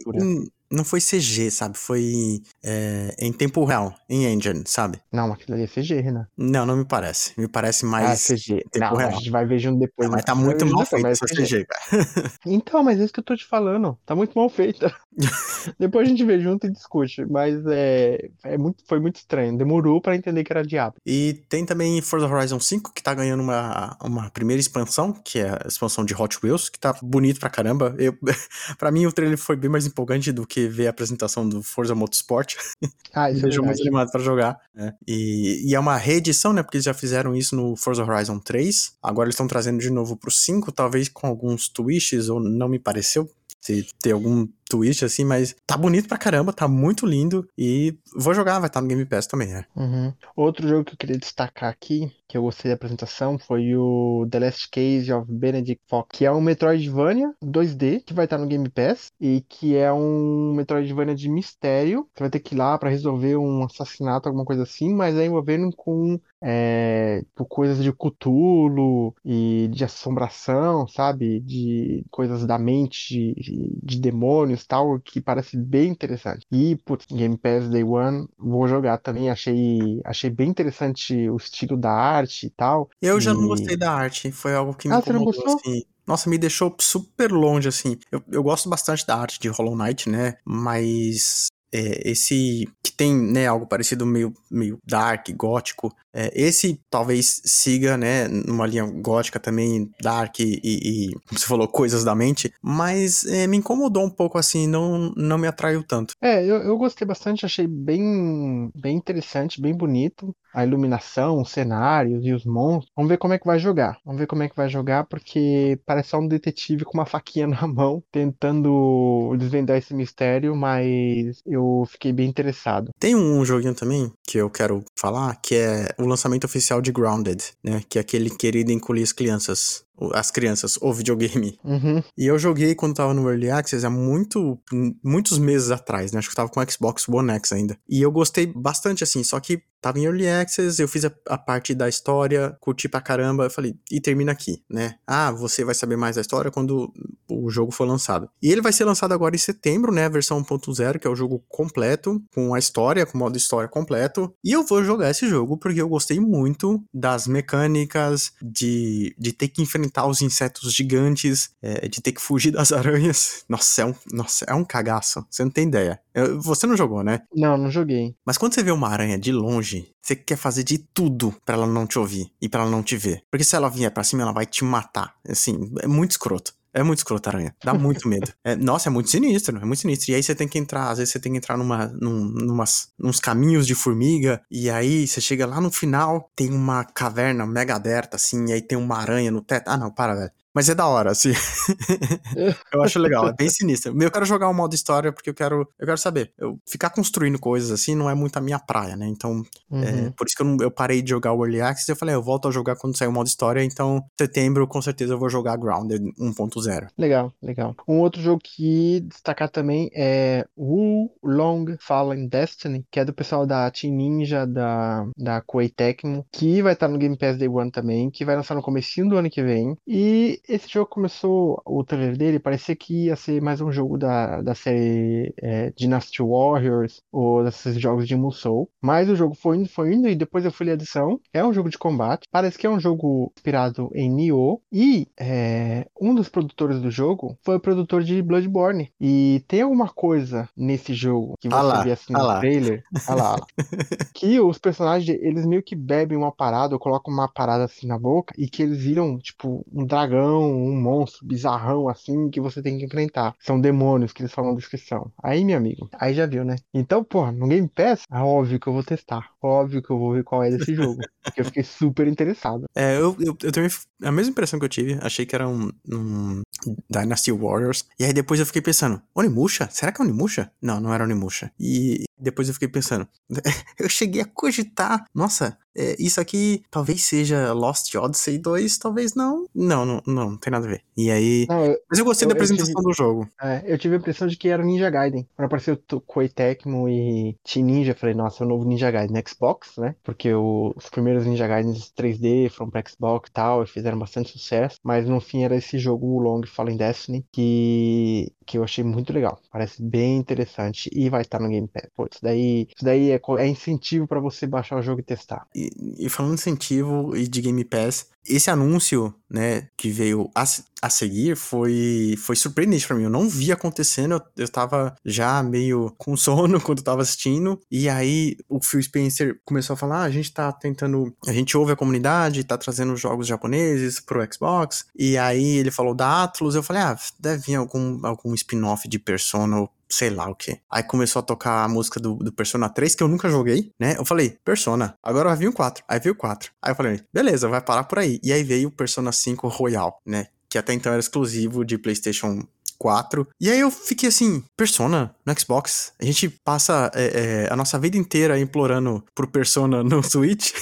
Não foi CG, sabe? Foi é, em tempo real, em engine, sabe? Não, aquilo ali é CG, Renan. Não, não me parece. Me parece Ah, mais. CG. tempo Não, real. a gente vai ver junto depois. Não, mas né? tá muito mal depois, feito essa CG. CG, cara. Então, mas é isso que eu tô te falando. Tá muito mal feita. Depois a gente vê junto e discute. Mas é, é muito, foi muito estranho. Demorou pra entender que era diabo. E tem também Forza Horizon 5, que tá ganhando uma, uma primeira expansão, que é a expansão de Hot Wheels, que tá bonito pra caramba. Eu, pra mim, o trailer foi bem mais empolgante do que ver a apresentação do Forza Motorsport. Ah, Me isso é deixou mais animado pra jogar. né? E, e é uma reedição, né? Porque eles já fizeram isso no Forza Horizon 3. Agora eles estão trazendo de novo pro 5, talvez com alguns twists, ou não me pareceu se ter algum twist, assim, mas tá bonito pra caramba, tá muito lindo e vou jogar, vai estar tá no Game Pass também, né? Uhum. Outro jogo que eu queria destacar aqui, que eu gostei da apresentação, foi o The Last Case of Benedict Fox, que é um Metroidvania 2D, que vai estar no Game Pass, e que é um Metroidvania de mistério. Você vai ter que ir lá para resolver um assassinato, alguma coisa assim, mas é envolvendo com é, por coisas de Cthulhu e de assombração, sabe? De coisas da mente, de, de demônios tal, que parece bem interessante. E, putz, Game Pass Day One, vou jogar também, achei, achei bem interessante o estilo da arte e tal. Eu e... já não gostei da arte, foi algo que me ah, incomodou, você não gostou? assim. Nossa, me deixou super longe, assim. Eu, eu gosto bastante da arte de Hollow Knight, né? Mas é, esse que tem né, algo parecido meio, meio dark, gótico, é, esse talvez siga né, numa linha gótica também, dark e, e como você falou, coisas da mente, mas é, me incomodou um pouco assim, não, não me atraiu tanto. É, eu, eu gostei bastante, achei bem, bem interessante, bem bonito a iluminação, os cenários e os monstros. Vamos ver como é que vai jogar. Vamos ver como é que vai jogar, porque parece só um detetive com uma faquinha na mão, tentando desvendar esse mistério, mas eu fiquei bem interessado. Tem um joguinho também que eu quero falar, que é o lançamento oficial de Grounded, né? Que é aquele querido encolher as crianças as crianças, o videogame. Uhum. E eu joguei quando tava no Early Access há muito, muitos meses atrás, né? Acho que tava com o Xbox One X ainda. E eu gostei bastante, assim, só que tava em Early Access, eu fiz a, a, parte da história, curti pra caramba, eu falei, e termina aqui, né? Ah, você vai saber mais da história quando o jogo for lançado. E ele vai ser lançado agora em setembro, né? A versão 1.0, que é o jogo completo, com a história, com o modo história completo. E eu vou jogar esse jogo porque eu gostei muito das mecânicas, de, de ter que enfrentar enfrentar os insetos gigantes, é, de ter que fugir das aranhas. Nossa, é um, nossa, é um cagaço. Você não tem ideia. Você não jogou, né? Não, não joguei. Mas quando você vê uma aranha de longe, você quer fazer de tudo para ela não te ouvir e para ela não te ver. Porque se ela vier para cima, ela vai te matar. Assim, é muito escroto. É muito escroto aranha. Dá muito medo. É, nossa, é muito sinistro, é muito sinistro. E aí você tem que entrar, às vezes você tem que entrar numa, num, numas, nos caminhos de formiga. E aí você chega lá no final, tem uma caverna mega aberta, assim, e aí tem uma aranha no teto. Ah, não, para, velho. Mas é da hora, assim. eu acho legal, é bem sinistro. Eu quero jogar o um modo história porque eu quero, eu quero saber. Eu ficar construindo coisas assim não é muito a minha praia, né? Então, é, uhum. é, por isso que eu, eu, parei de jogar o Early Access. Eu falei, eu volto a jogar quando sair o modo história. Então, setembro, com certeza, eu vou jogar Grounded 1.0. Legal, legal. Um outro jogo que destacar também é Wu Long Fallen Destiny, que é do pessoal da Team Ninja, da, da Koei Tecmo, que vai estar no Game Pass Day One também, que vai lançar no comecinho do ano que vem. E esse jogo começou, o trailer dele parecia que ia ser mais um jogo da, da série é, Dynasty Warriors ou desses jogos de Musou. Mas o jogo foi indo, foi indo e depois eu fui ler a edição. É um jogo de combate. Parece que é um jogo inspirado em Nioh. E é, um dos produtores do jogo foi o produtor de Bloodborne. E tem alguma coisa nesse jogo que você ah vê assim no trailer. Ah lá, lá. que os personagens, eles meio que bebem uma parada ou colocam uma parada assim na boca e que eles viram, tipo, um dragão um monstro bizarrão assim que você tem que enfrentar. São demônios que eles falam na descrição. Aí, meu amigo, aí já viu, né? Então, porra, no Game Pass, é óbvio que eu vou testar. Óbvio que eu vou ver qual é desse jogo. porque eu fiquei super interessado. É, eu, eu, eu tenho a mesma impressão que eu tive. Achei que era um, um Dynasty Warriors. E aí depois eu fiquei pensando, Onimusha? Será que é Onimusha? Não, não era Onimusha. E depois eu fiquei pensando, eu cheguei a cogitar, nossa, é, isso aqui talvez seja Lost Odyssey 2, talvez não. Não, não, não, não tem nada a ver. E aí. Não, eu, Mas eu gostei eu, da apresentação tive, do jogo. É, eu tive a impressão de que era Ninja Gaiden. Quando apareceu Koei Tecmo e Team Ninja, eu falei, nossa, é o novo Ninja Gaiden Xbox, né? Porque o, os primeiros Ninja Gaidens 3D foram pra Xbox e tal, e fizeram bastante sucesso. Mas no fim era esse jogo Long Fallen Destiny que, que eu achei muito legal. Parece bem interessante e vai estar no Game Pass. Pô, isso daí, isso daí é, é incentivo para você baixar o jogo e testar. E, e falando de incentivo e de Game Pass, esse anúncio, né, que veio a, a seguir foi, foi surpreendente para mim. Eu não vi acontecendo, eu, eu tava já meio com sono quando tava assistindo. E aí o Phil Spencer começou a falar: ah, a gente tá tentando. A gente ouve a comunidade, tá trazendo jogos japoneses pro Xbox. E aí ele falou da Atlus. Eu falei: ah, deve vir algum, algum spin-off de Persona sei lá o que. Aí começou a tocar a música do, do Persona 3, que eu nunca joguei, né? Eu falei, Persona, agora vai vir o 4. Aí veio o 4. Aí eu falei, beleza, vai parar por aí. E aí veio o Persona 5 Royal, né? Que até então era exclusivo de PlayStation 4. E aí eu fiquei assim, Persona no Xbox. A gente passa é, é, a nossa vida inteira implorando por Persona no Switch.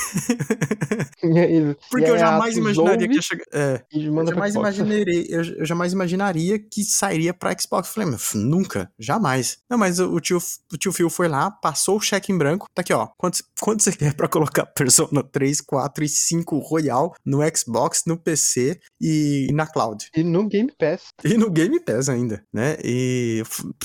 Porque eu jamais imaginaria que ia chegar. É, eu jamais imaginaria, eu, eu, jamais imaginaria que sairia pra Xbox. Eu falei, nunca, jamais. Não, mas o, o, tio, o tio Phil foi lá, passou o cheque em branco. Tá aqui, ó. Quanto, quanto você quer pra colocar Persona 3, 4 e 5 Royal no Xbox, no PC e na cloud? E no Game Pass. E no Game Pass ainda, né? E.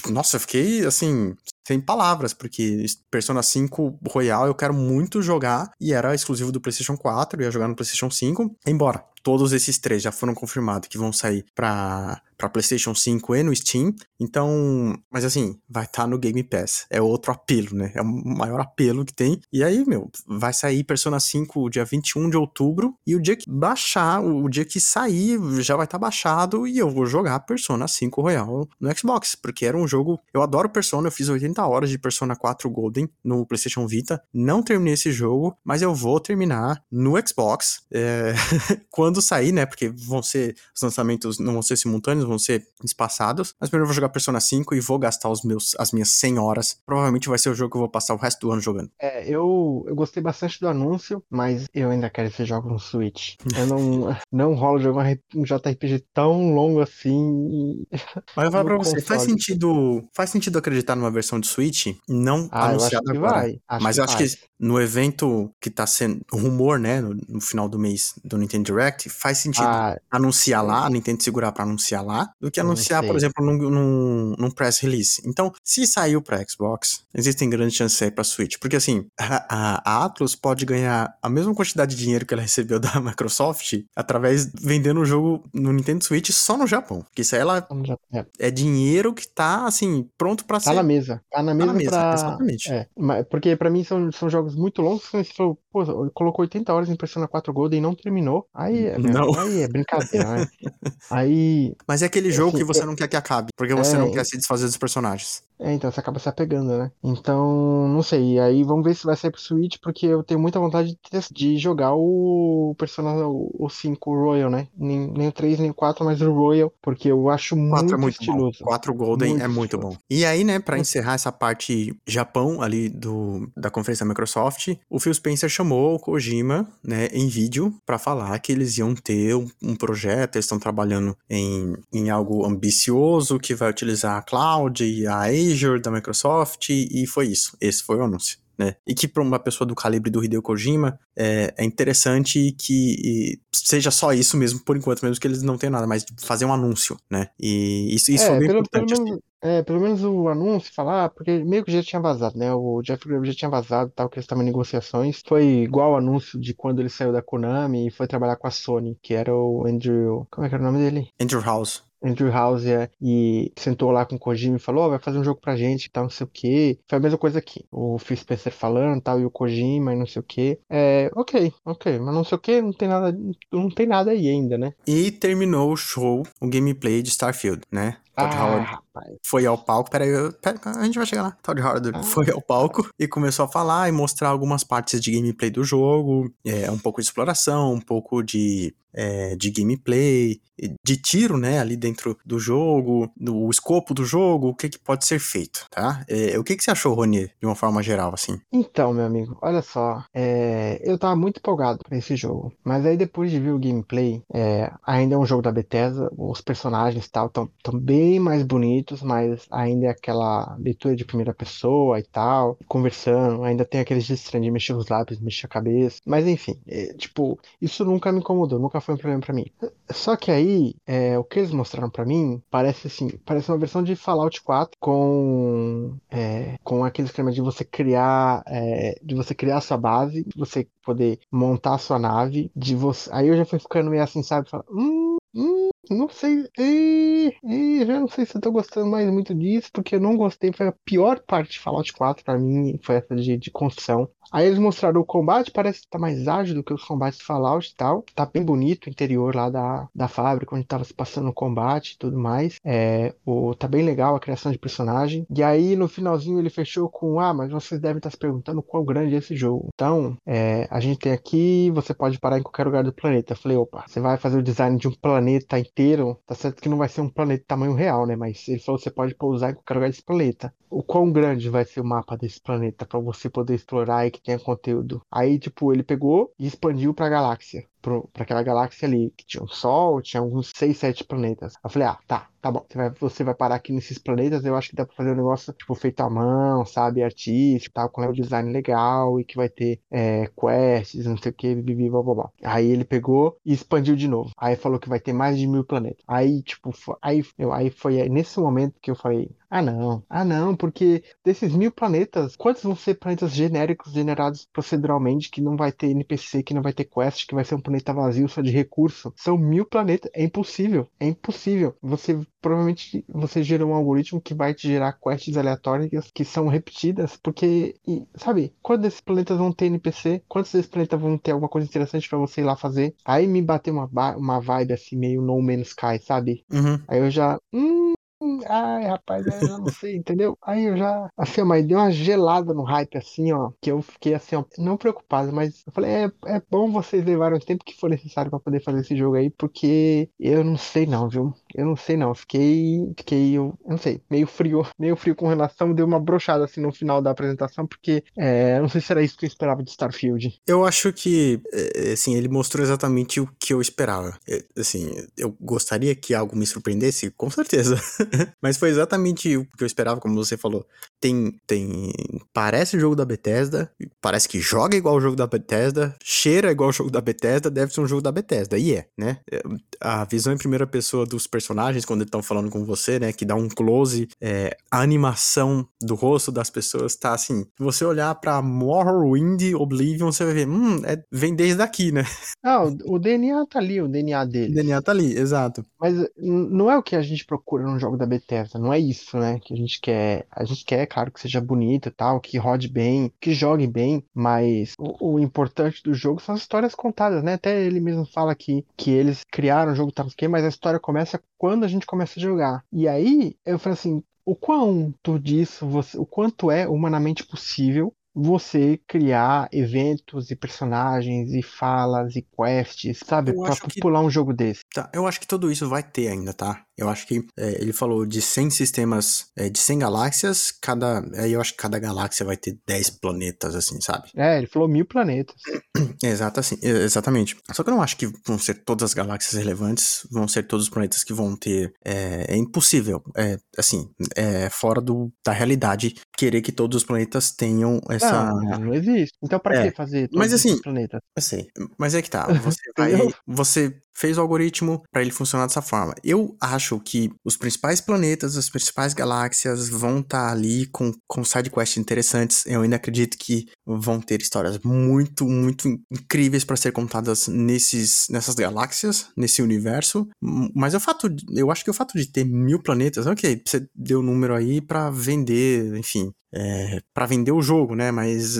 Nossa, eu fiquei assim, sem palavras, porque Persona 5 Royal eu quero muito jogar e era exclusivo do PlayStation 4, ia jogar no PlayStation 5, embora todos esses três já foram confirmados que vão sair para para PlayStation 5 e no Steam. Então, mas assim, vai estar tá no Game Pass. É outro apelo, né? É o maior apelo que tem. E aí, meu, vai sair Persona 5 dia 21 de outubro e o dia que baixar, o dia que sair, já vai estar tá baixado e eu vou jogar Persona 5 Royal no Xbox, porque era um jogo, eu adoro Persona, eu fiz 80 horas de Persona 4 Golden no PlayStation Vita. Não terminei esse jogo, mas eu vou terminar no Xbox é... quando sair, né? Porque vão ser os lançamentos não vão ser simultâneos, vão ser espaçados. Mas primeiro eu vou jogar Persona 5 e vou gastar os meus, as minhas 100 horas. Provavelmente vai ser o jogo que eu vou passar o resto do ano jogando. É, eu, eu gostei bastante do anúncio, mas eu ainda quero esse jogo no Switch. Eu não, não rolo jogar um JRPG tão longo assim. Mas eu vou falar pra você, faz sentido, faz sentido acreditar numa versão de Switch não ah, anunciada agora. Vai. Acho mas eu acho que no evento que tá sendo rumor, né, no, no, final do mês do Nintendo Direct, faz sentido ah, anunciar lá, a Nintendo segurar para anunciar lá, do que anunciar, por exemplo, num, num, num, press release. Então, se saiu para Xbox, existem grandes chances aí para Switch, porque assim, a, a, Atlus pode ganhar a mesma quantidade de dinheiro que ela recebeu da Microsoft através vendendo o jogo no Nintendo Switch só no Japão. Porque isso aí ela é. é dinheiro que tá assim pronto para tá ser. Tá na mesa. Tá na mesa, tá na mesa pra... exatamente. É, porque para mim são, são jogos muito longos. Você falou, pô, colocou 80 horas em Persona 4 Golden e não terminou. Aí, é, não. aí é brincadeira, né? Aí. Mas é aquele jogo assim, que você não quer que acabe, porque você é, não quer se desfazer dos personagens. É, então você acaba se apegando, né? Então, não sei. Aí vamos ver se vai sair pro Switch, porque eu tenho muita vontade de, de jogar o Persona o 5 Royal, né? Nem, nem o 3, nem o 4, mas o Royal, porque eu acho muito, é muito estiloso. Bom. 4 Golden muito é muito estiloso. bom. E aí, né, para encerrar essa parte Japão ali do, da conferência da Microsoft, o Phil Spencer chamou o Kojima, né, em vídeo para falar que eles iam ter um, um projeto, eles estão trabalhando em, em algo ambicioso que vai utilizar a cloud e a Azure da Microsoft e foi isso. Esse foi o anúncio. Né? E que para uma pessoa do calibre do Hideo Kojima é, é interessante que seja só isso mesmo, por enquanto, mesmo que eles não tenham nada, mas fazer um anúncio, né? E isso, isso é, foi bem pelo, importante. Pelo menos, assim. é, pelo menos o anúncio falar, porque meio que já tinha vazado, né? O Jeff Grubb já tinha vazado, tal, que eles estavam em negociações. Foi igual o anúncio de quando ele saiu da Konami e foi trabalhar com a Sony, que era o Andrew. Como é que era o nome dele? Andrew House. Andrew House é, e sentou lá com o Kojima e falou, oh, vai fazer um jogo pra gente, tal, não sei o que. Foi a mesma coisa aqui. O Phil Spencer falando, tal, e o Kojima e não sei o que. É, ok, ok, mas não sei o que, não tem nada, não tem nada aí ainda, né? E terminou o show, o gameplay de Starfield, né? Todd ah, Howard rapaz. foi ao palco. Peraí, pera, a gente vai chegar lá. Todd Howard ah. foi ao palco e começou a falar e mostrar algumas partes de gameplay do jogo, é, um pouco de exploração, um pouco de é, de gameplay, de tiro, né, ali dentro do jogo, do escopo do jogo, o que, que pode ser feito, tá? É, o que, que você achou, Rony, de uma forma geral, assim? Então, meu amigo, olha só, é, eu tava muito empolgado pra esse jogo, mas aí depois de ver o gameplay, é, ainda é um jogo da Bethesda, os personagens e tal estão bem mais bonitos, mas ainda é aquela leitura de primeira pessoa e tal, conversando, ainda tem aqueles de de mexer os lábios, mexer a cabeça, mas enfim, é, tipo, isso nunca me incomodou, nunca foi um problema para mim. Só que aí, é, o que eles mostraram para mim, parece assim, parece uma versão de Fallout 4 com é, com aquele esquema de você criar, é, de você criar a sua base, você poder montar a sua nave, de você, aí eu já fui ficando meio assim, sabe, falar, hum, hum não sei. E, e, já não sei se eu tô gostando mais muito disso, porque eu não gostei. Foi a pior parte de Fallout 4 pra mim, foi essa de, de construção. Aí eles mostraram o combate, parece que tá mais ágil do que os combates de Fallout e tal. Tá bem bonito o interior lá da, da fábrica, onde tava se passando o combate e tudo mais. É, o, tá bem legal a criação de personagem. E aí no finalzinho ele fechou com: Ah, mas vocês devem estar se perguntando qual grande é esse jogo. Então, é, a gente tem aqui, você pode parar em qualquer lugar do planeta. Eu falei: opa, você vai fazer o design de um planeta em inteiro. Tá certo que não vai ser um planeta tamanho real, né? Mas ele falou que você pode pousar em qualquer lugar desse planeta. O quão grande vai ser o mapa desse planeta para você poder explorar e que tenha conteúdo? Aí, tipo, ele pegou e expandiu pra galáxia para aquela galáxia ali, que tinha um Sol, tinha uns 6, 7 planetas. Eu falei, ah, tá, tá bom. Você vai, você vai parar aqui nesses planetas, eu acho que dá pra fazer um negócio, tipo, feito à mão, sabe, artístico, tal, com um design legal e que vai ter é, quests, não sei o que, bibi, blá, blá, blá. Aí ele pegou e expandiu de novo. Aí falou que vai ter mais de mil planetas. Aí, tipo, foi, aí, eu, aí foi nesse momento que eu falei, ah, não. Ah, não, porque desses mil planetas, quantos vão ser planetas genéricos generados proceduralmente, que não vai ter NPC, que não vai ter quest, que vai ser um planeta vazio só de recurso? São mil planetas. É impossível. É impossível. Você provavelmente você gerou um algoritmo que vai te gerar quests aleatórias que são repetidas, porque, e, sabe, quantos desses planetas vão ter NPC? Quantos desses planetas vão ter alguma coisa interessante para você ir lá fazer? Aí me bateu uma, uma vibe assim, meio No Man's Sky, sabe? Uhum. Aí eu já. Hum, Ai, rapaz, eu não sei, entendeu? Aí eu já, assim, mas deu uma gelada no hype, assim, ó, que eu fiquei, assim, ó, não preocupado, mas eu falei, é, é bom vocês levarem o tempo que for necessário para poder fazer esse jogo aí, porque eu não sei não, viu? Eu não sei não, fiquei, fiquei, eu, não sei, meio frio, meio frio com relação, deu uma brochada, assim, no final da apresentação, porque, é, não sei se era isso que eu esperava de Starfield. Eu acho que, é, assim, ele mostrou exatamente o que eu esperava. É, assim, eu gostaria que algo me surpreendesse, com certeza. Mas foi exatamente o que eu esperava, como você falou. Tem, tem, parece o jogo da Bethesda, parece que joga igual o jogo da Bethesda, cheira igual o jogo da Bethesda, deve ser um jogo da Bethesda, e é, né? A visão em primeira pessoa dos quando eles estão falando com você, né, que dá um close, é, a animação do rosto das pessoas tá assim, se você olhar pra Morrowind, Oblivion, você vai ver, hum, é, vem desde aqui, né? Ah, o, o DNA tá ali, o DNA dele. O DNA tá ali, exato. Mas não é o que a gente procura num jogo da Bethesda, não é isso, né, que a gente quer. A gente quer, claro, que seja bonito e tal, que rode bem, que jogue bem, mas o, o importante do jogo são as histórias contadas, né? Até ele mesmo fala que, que eles criaram o jogo tal, mas a história começa quando a gente começa a jogar. E aí eu falei assim, o quanto disso, você, o quanto é humanamente possível você criar eventos e personagens e falas e quests, sabe? Pra popular que... um jogo desse. Tá, eu acho que tudo isso vai ter ainda, tá? Eu acho que é, ele falou de 100 sistemas, é, de 100 galáxias, cada. É, eu acho que cada galáxia vai ter 10 planetas, assim, sabe? É, ele falou mil planetas. Exato, assim, exatamente. Só que eu não acho que vão ser todas as galáxias relevantes, vão ser todos os planetas que vão ter. É, é impossível. É, assim, é fora do, da realidade querer que todos os planetas tenham essa. Não, não existe. Então, para é, que fazer todos mas, assim, os planetas? Eu sei. Mas é que tá. Você vai. você fez o algoritmo para ele funcionar dessa forma. Eu acho que os principais planetas, as principais galáxias vão estar tá ali com, com sidequests interessantes. Eu ainda acredito que vão ter histórias muito, muito incríveis para ser contadas nesses, nessas galáxias, nesse universo. Mas o fato, eu acho que o fato de ter mil planetas, ok, você deu o número aí para vender, enfim, é, para vender o jogo, né? Mas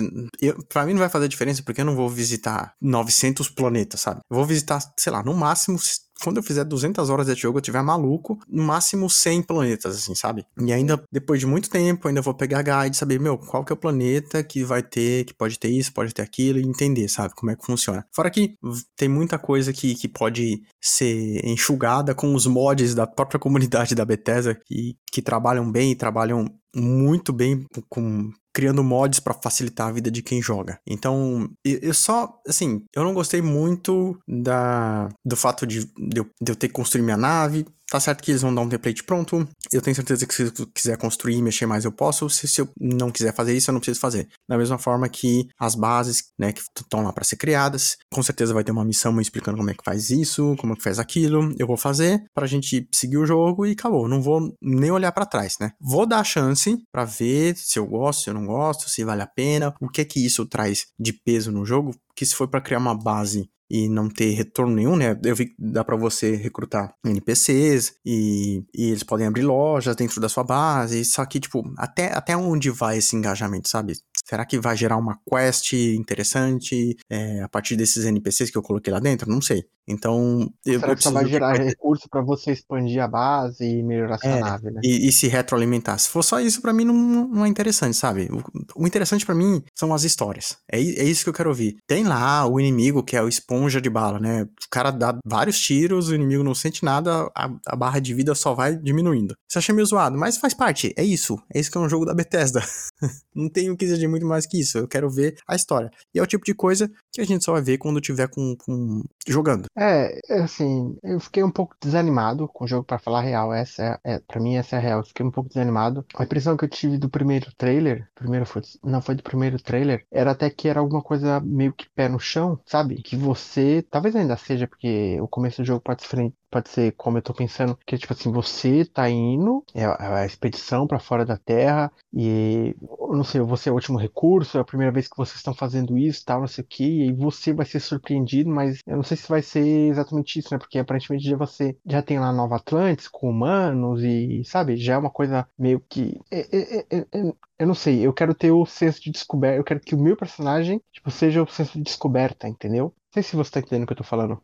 para mim não vai fazer diferença porque eu não vou visitar 900 planetas, sabe? Eu vou visitar, sei lá, no máximo quando eu fizer 200 horas de jogo, eu tiver maluco, no máximo 100 planetas, assim, sabe? E ainda, depois de muito tempo, ainda vou pegar guide, saber, meu, qual que é o planeta que vai ter, que pode ter isso, pode ter aquilo, e entender, sabe, como é que funciona. Fora que tem muita coisa que, que pode ser enxugada com os mods da própria comunidade da Bethesda, que, que trabalham bem trabalham muito bem com criando mods para facilitar a vida de quem joga. Então, eu só, assim, eu não gostei muito da do fato de, de, eu, de eu ter que construir minha nave, Tá certo que eles vão dar um template pronto. Eu tenho certeza que se eu quiser construir e mexer mais, eu posso. Se, se eu não quiser fazer isso, eu não preciso fazer. Da mesma forma que as bases, né, que estão lá para ser criadas, com certeza vai ter uma missão explicando como é que faz isso, como é que faz aquilo. Eu vou fazer pra gente seguir o jogo e acabou. Não vou nem olhar para trás, né? Vou dar a chance para ver se eu gosto, se eu não gosto, se vale a pena, o que é que isso traz de peso no jogo, que se for para criar uma base e não ter retorno nenhum, né? Eu vi que dá para você recrutar NPCs e, e, eles podem abrir lojas dentro da sua base, só que, tipo, até, até onde vai esse engajamento, sabe? Será que vai gerar uma quest interessante é, a partir desses NPCs que eu coloquei lá dentro? Não sei. Então, eu, Será eu que só vai gerar recurso para você expandir a base e melhorar sua é, nave, né? E, e, se retroalimentar. Se for só isso, para mim não, não é interessante, sabe? O, o interessante para mim são as histórias. É, é isso que eu quero ouvir. Tem lá o inimigo que é o esponja de bala, né? O cara dá vários tiros, o inimigo não sente nada, a, a barra de vida só vai diminuindo. Você acha meio zoado, mas faz parte. É isso. É isso que é um jogo da Bethesda. não tenho que exigir muito mais que isso. Eu quero ver a história. E é o tipo de coisa que a gente só vai ver quando tiver com, com jogando. É, assim, eu fiquei um pouco desanimado com o jogo, para falar a real. Essa é, é, pra mim, essa é a real. Eu fiquei um pouco desanimado. A impressão que eu tive do primeiro trailer, primeiro foi, não foi do primeiro trailer, era até que era alguma coisa meio que pé no chão, sabe? Que você, talvez ainda seja, porque o começo do jogo pode ser pode ser como eu tô pensando, que tipo assim, você tá indo, é a expedição para fora da Terra, e não sei, você é o último recurso, é a primeira vez que vocês estão fazendo isso, tal, não sei o que, e aí você vai ser surpreendido, mas eu não sei se vai ser exatamente isso, né? Porque aparentemente já você já tem lá Nova Atlantis com humanos e, sabe, já é uma coisa meio que. É, é, é, é eu não sei, eu quero ter o senso de descoberta, eu quero que o meu personagem, tipo, seja o senso de descoberta, entendeu? Não sei se você tá entendendo o que eu tô falando.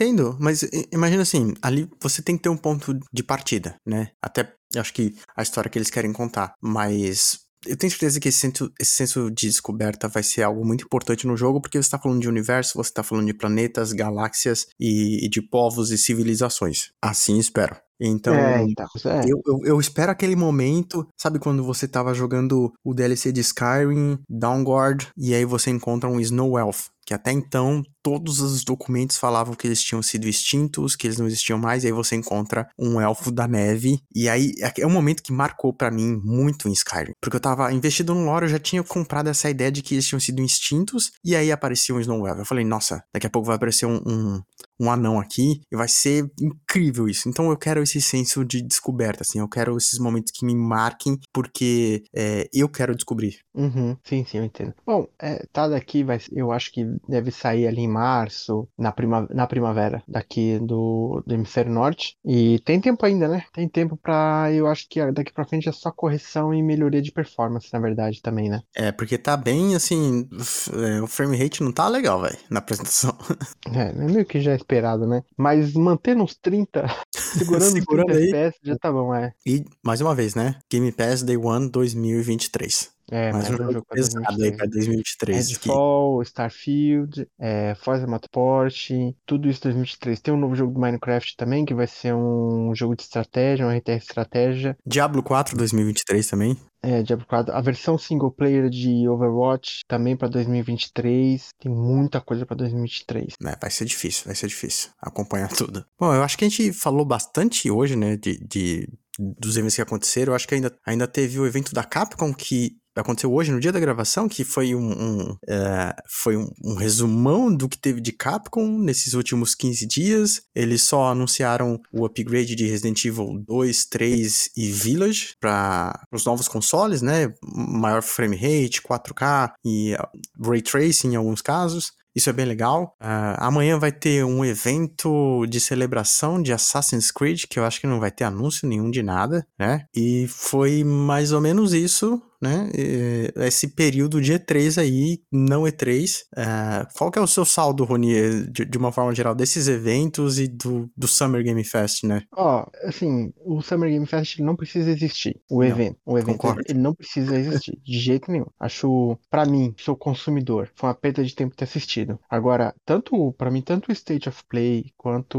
Entendo, mas imagina assim, ali você tem que ter um ponto de partida, né? Até acho que a história que eles querem contar, mas eu tenho certeza que esse senso, esse senso, de descoberta vai ser algo muito importante no jogo, porque você está falando de universo, você está falando de planetas, galáxias e, e, de povos e civilizações. Assim espero. Então, é, então é. Eu, eu, eu, espero aquele momento, sabe quando você tava jogando o DLC de Skyrim, Downguard, e aí você encontra um Snow Elf, que até então todos os documentos falavam que eles tinham sido extintos, que eles não existiam mais, e aí você encontra um elfo da neve, e aí é, um momento que marcou para mim muito em Skyrim, porque eu tava investido no lore, eu já tinha comprado essa ideia de que eles tinham sido extintos, e aí aparecia um Snow Elf. Eu falei, nossa, daqui a pouco vai aparecer um, um, um anão aqui, e vai ser incrível isso. Então eu quero esse senso de descoberta, assim, eu quero esses momentos que me marquem, porque é, eu quero descobrir. Uhum, sim, sim, eu entendo. Bom, é, tá daqui, vai, eu acho que deve sair ali em março, na, prima, na primavera, daqui do, do hemisfério norte. E tem tempo ainda, né? Tem tempo pra. Eu acho que daqui pra frente é só correção e melhoria de performance, na verdade, também, né? É, porque tá bem assim. É, o frame rate não tá legal, velho, na apresentação. É, é meio que já esperado, né? Mas mantendo uns 30, segurando, segurando 30 aí. FPS, já tá bom, é. E, mais uma vez, né? Game Pass Day One 2023. É, mas, mas um jogo pesado aí pra 2023. Redfall, que... Starfield, é, Forza Motorsport, tudo isso 2023. Tem um novo jogo do Minecraft também, que vai ser um jogo de estratégia, um RTS estratégia. Diablo 4 2023 também. É, Diablo 4. A versão single player de Overwatch também para 2023. Tem muita coisa para 2023. É, vai ser difícil, vai ser difícil acompanhar tudo. Bom, eu acho que a gente falou bastante hoje, né, de, de dos eventos que aconteceram. Acho que ainda, ainda teve o evento da Capcom que aconteceu hoje, no dia da gravação, que foi um, um uh, foi um, um, resumão do que teve de Capcom nesses últimos 15 dias. Eles só anunciaram o upgrade de Resident Evil 2, 3 e Village para os novos consoles, né? Maior frame rate, 4K e uh, Ray Tracing em alguns casos. Isso é bem legal. Uh, amanhã vai ter um evento de celebração de Assassin's Creed, que eu acho que não vai ter anúncio nenhum de nada, né? E foi mais ou menos isso né? Esse período de E3 aí, não E3. É, qual que é o seu saldo, Rony, de, de, uma forma geral, desses eventos e do, do Summer Game Fest, né? Ó, oh, assim, o Summer Game Fest não precisa existir. O não, evento. O evento concordo. ele não precisa existir, de jeito nenhum. Acho, para mim, sou consumidor, foi uma perda de tempo ter assistido. Agora, tanto, para mim, tanto o State of Play quanto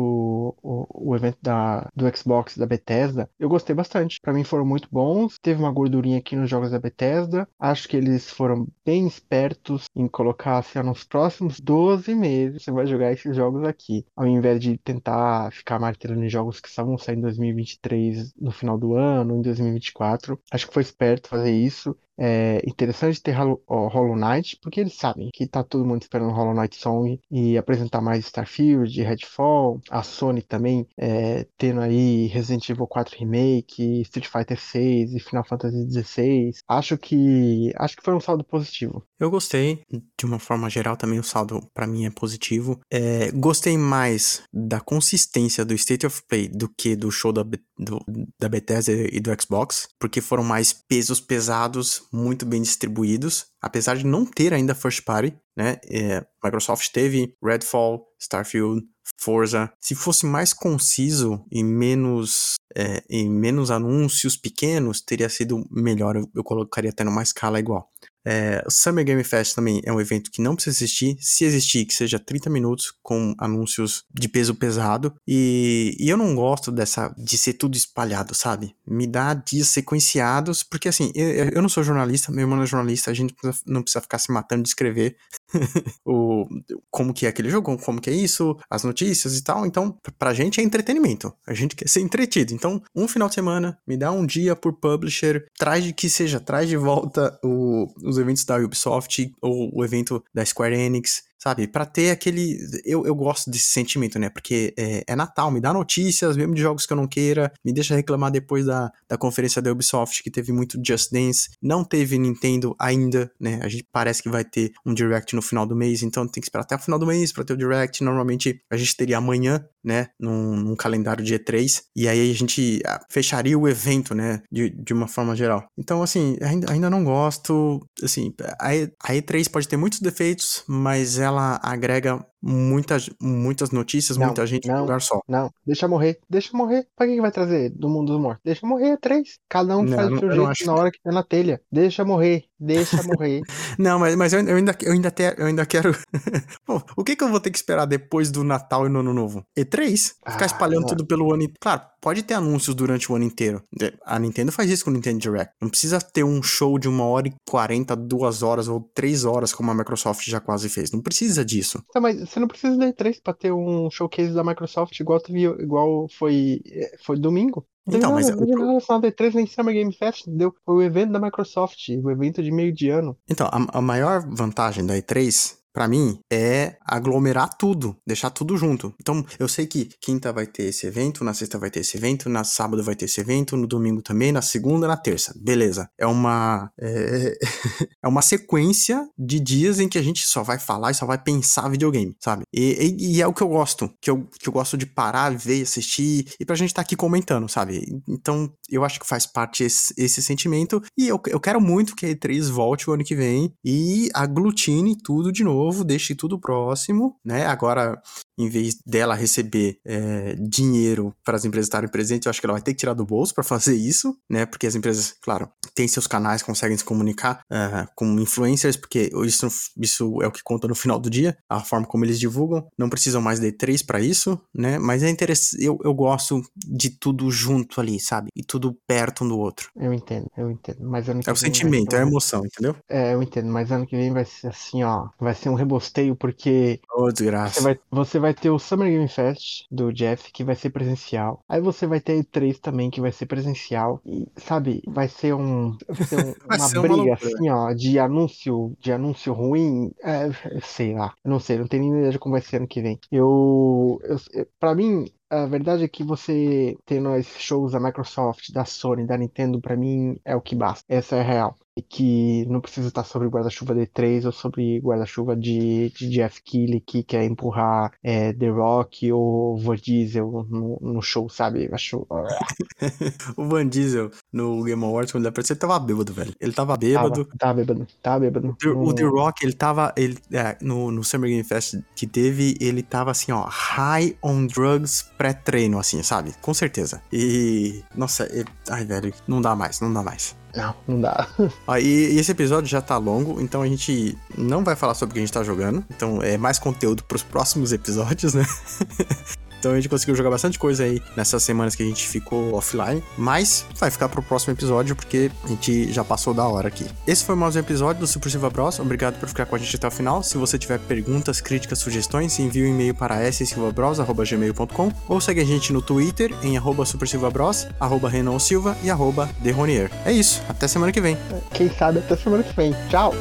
o, o evento da, do Xbox, da Bethesda, eu gostei bastante. Para mim foram muito bons. Teve uma gordurinha aqui nos jogos da Bethesda Bethesda. Acho que eles foram bem espertos em colocar assim, nos próximos 12 meses você vai jogar esses jogos aqui, ao invés de tentar ficar martelando em jogos que só vão sair em 2023 no final do ano, em 2024. Acho que foi esperto fazer isso. É interessante ter Hollow Knight, porque eles sabem que tá todo mundo esperando Hollow Knight Song e apresentar mais Starfield, Redfall, a Sony também é, tendo aí Resident Evil 4 Remake, Street Fighter 6 e Final Fantasy 16. Acho que acho que foi um saldo positivo. Eu gostei, de uma forma geral também o saldo para mim é positivo. É, gostei mais da consistência do State of Play do que do show da, do, da Bethesda e do Xbox, porque foram mais pesos pesados muito bem distribuídos, apesar de não ter ainda first party, né? É, Microsoft teve Redfall, Starfield, Forza. Se fosse mais conciso e menos, é, e menos anúncios pequenos, teria sido melhor. Eu, eu colocaria até numa escala igual. É, Summer Game Fest também é um evento que não precisa existir. Se existir, que seja 30 minutos com anúncios de peso pesado. E, e, eu não gosto dessa de ser tudo espalhado, sabe? Me dá dias sequenciados, porque assim, eu, eu não sou jornalista, meu irmão é jornalista, a gente não precisa ficar se matando de escrever o, como que é aquele jogo, como que é isso, as notícias e tal. Então, pra gente é entretenimento. A gente quer ser entretido. Então, um final de semana, me dá um dia por publisher, traz de que seja, traz de volta o, os eventos da Ubisoft ou o evento da Square Enix sabe? Para ter aquele. Eu, eu gosto desse sentimento, né? Porque é, é, Natal, me dá notícias, mesmo de jogos que eu não queira, me deixa reclamar depois da, da conferência da Ubisoft, que teve muito Just Dance. Não teve Nintendo ainda, né? A gente parece que vai ter um Direct no final do mês, então tem que esperar até o final do mês para ter o Direct. Normalmente a gente teria amanhã, né? Num, num calendário de E3, e aí a gente ah, fecharia o evento, né? De, de uma forma geral. Então, assim, ainda, ainda não gosto. Assim, a, a E3 pode ter muitos defeitos, mas ela ela agrega muitas, muitas notícias, não, muita gente não, em lugar só. Não, deixa morrer, deixa morrer. Pra que, que vai trazer do mundo dos mortos? Deixa morrer, é três. Cada um não, faz o seu jeito acho... na hora que tá na telha. Deixa morrer, deixa morrer. não, mas, mas eu, eu, ainda, eu, ainda te, eu ainda quero. O que, que eu vou ter que esperar depois do Natal e no Ano Novo? E3? Ficar ah, espalhando não. tudo pelo ano. Claro, pode ter anúncios durante o ano inteiro. A Nintendo faz isso com o Nintendo Direct. Não precisa ter um show de uma hora e quarenta, duas horas ou três horas, como a Microsoft já quase fez. Não precisa disso. Tá, mas você não precisa da E3 pra ter um showcase da Microsoft igual, igual foi, foi domingo. Não então, mas. Não teve nada da E3 nem Summer Game Fest, deu. Foi o evento da Microsoft, o evento de meio de ano. Então, a, a maior vantagem da E3 para mim, é aglomerar tudo, deixar tudo junto. Então, eu sei que quinta vai ter esse evento, na sexta vai ter esse evento, na sábado vai ter esse evento, no domingo também, na segunda, na terça. Beleza. É uma é, é uma sequência de dias em que a gente só vai falar e só vai pensar videogame, sabe? E, e, e é o que eu gosto, que eu, que eu gosto de parar, ver, assistir e pra gente estar tá aqui comentando, sabe? Então, eu acho que faz parte esse, esse sentimento e eu, eu quero muito que a E3 volte o ano que vem e aglutine tudo de novo novo, deixe tudo próximo, né? Agora, em vez dela receber é, dinheiro para as empresas estarem presentes, eu acho que ela vai ter que tirar do bolso para fazer isso, né? Porque as empresas, claro, têm seus canais, conseguem se comunicar uh, com influencers, porque isso, isso é o que conta no final do dia, a forma como eles divulgam. Não precisam mais de três para isso, né? Mas é interessante, eu, eu gosto de tudo junto ali, sabe? E tudo perto um do outro. Eu entendo, eu entendo. Mas ano é o sentimento, é a emoção, entendeu? É, eu entendo. Mas ano que vem vai ser assim, ó, vai ser um rebosteio, porque. Oh, desgraça. Você vai, você vai ter o Summer Game Fest do Jeff, que vai ser presencial. Aí você vai ter E3 também, que vai ser presencial. E, sabe, vai ser um. Vai ser um, vai uma ser briga, uma assim, ó, de anúncio, de anúncio ruim. É, sei lá. Eu não sei, não tenho nem ideia de como vai ser ano que vem. Eu. eu pra mim, a verdade é que você tendo esses shows da Microsoft, da Sony, da Nintendo, para mim é o que basta. Essa é a real e que não precisa estar sobre guarda-chuva D3 ou sobre guarda-chuva de, de Jeff Keighley que quer empurrar é, The Rock ou Van Diesel no, no show, sabe? Acho... o Van Diesel no Game Awards, quando ele apareceu, ele tava bêbado, velho. Ele tava bêbado. Tava, tava bêbado, tava bêbado. O, o The Rock, ele tava ele, é, no, no Summer Game Fest que teve, ele tava assim, ó, high on drugs pré-treino, assim, sabe? Com certeza. E, nossa, ele... ai, velho, não dá mais, não dá mais. Não, não dá. Ó, e, e, esse episódio já tá longo, então a gente não vai falar sobre o que a gente tá jogando. Então é mais conteúdo pros próximos episódios, né? Então a gente conseguiu jogar bastante coisa aí nessas semanas que a gente ficou offline, mas vai ficar pro próximo episódio porque a gente já passou da hora aqui. Esse foi mais um episódio do Super Silva Bros. Obrigado por ficar com a gente até o final. Se você tiver perguntas, críticas, sugestões, envie um e-mail para ssilvabros@gmail.com ou segue a gente no Twitter em arroba supersilvabros, arroba Silva e arroba Derronier. É isso, até semana que vem. Quem sabe até semana que vem. Tchau!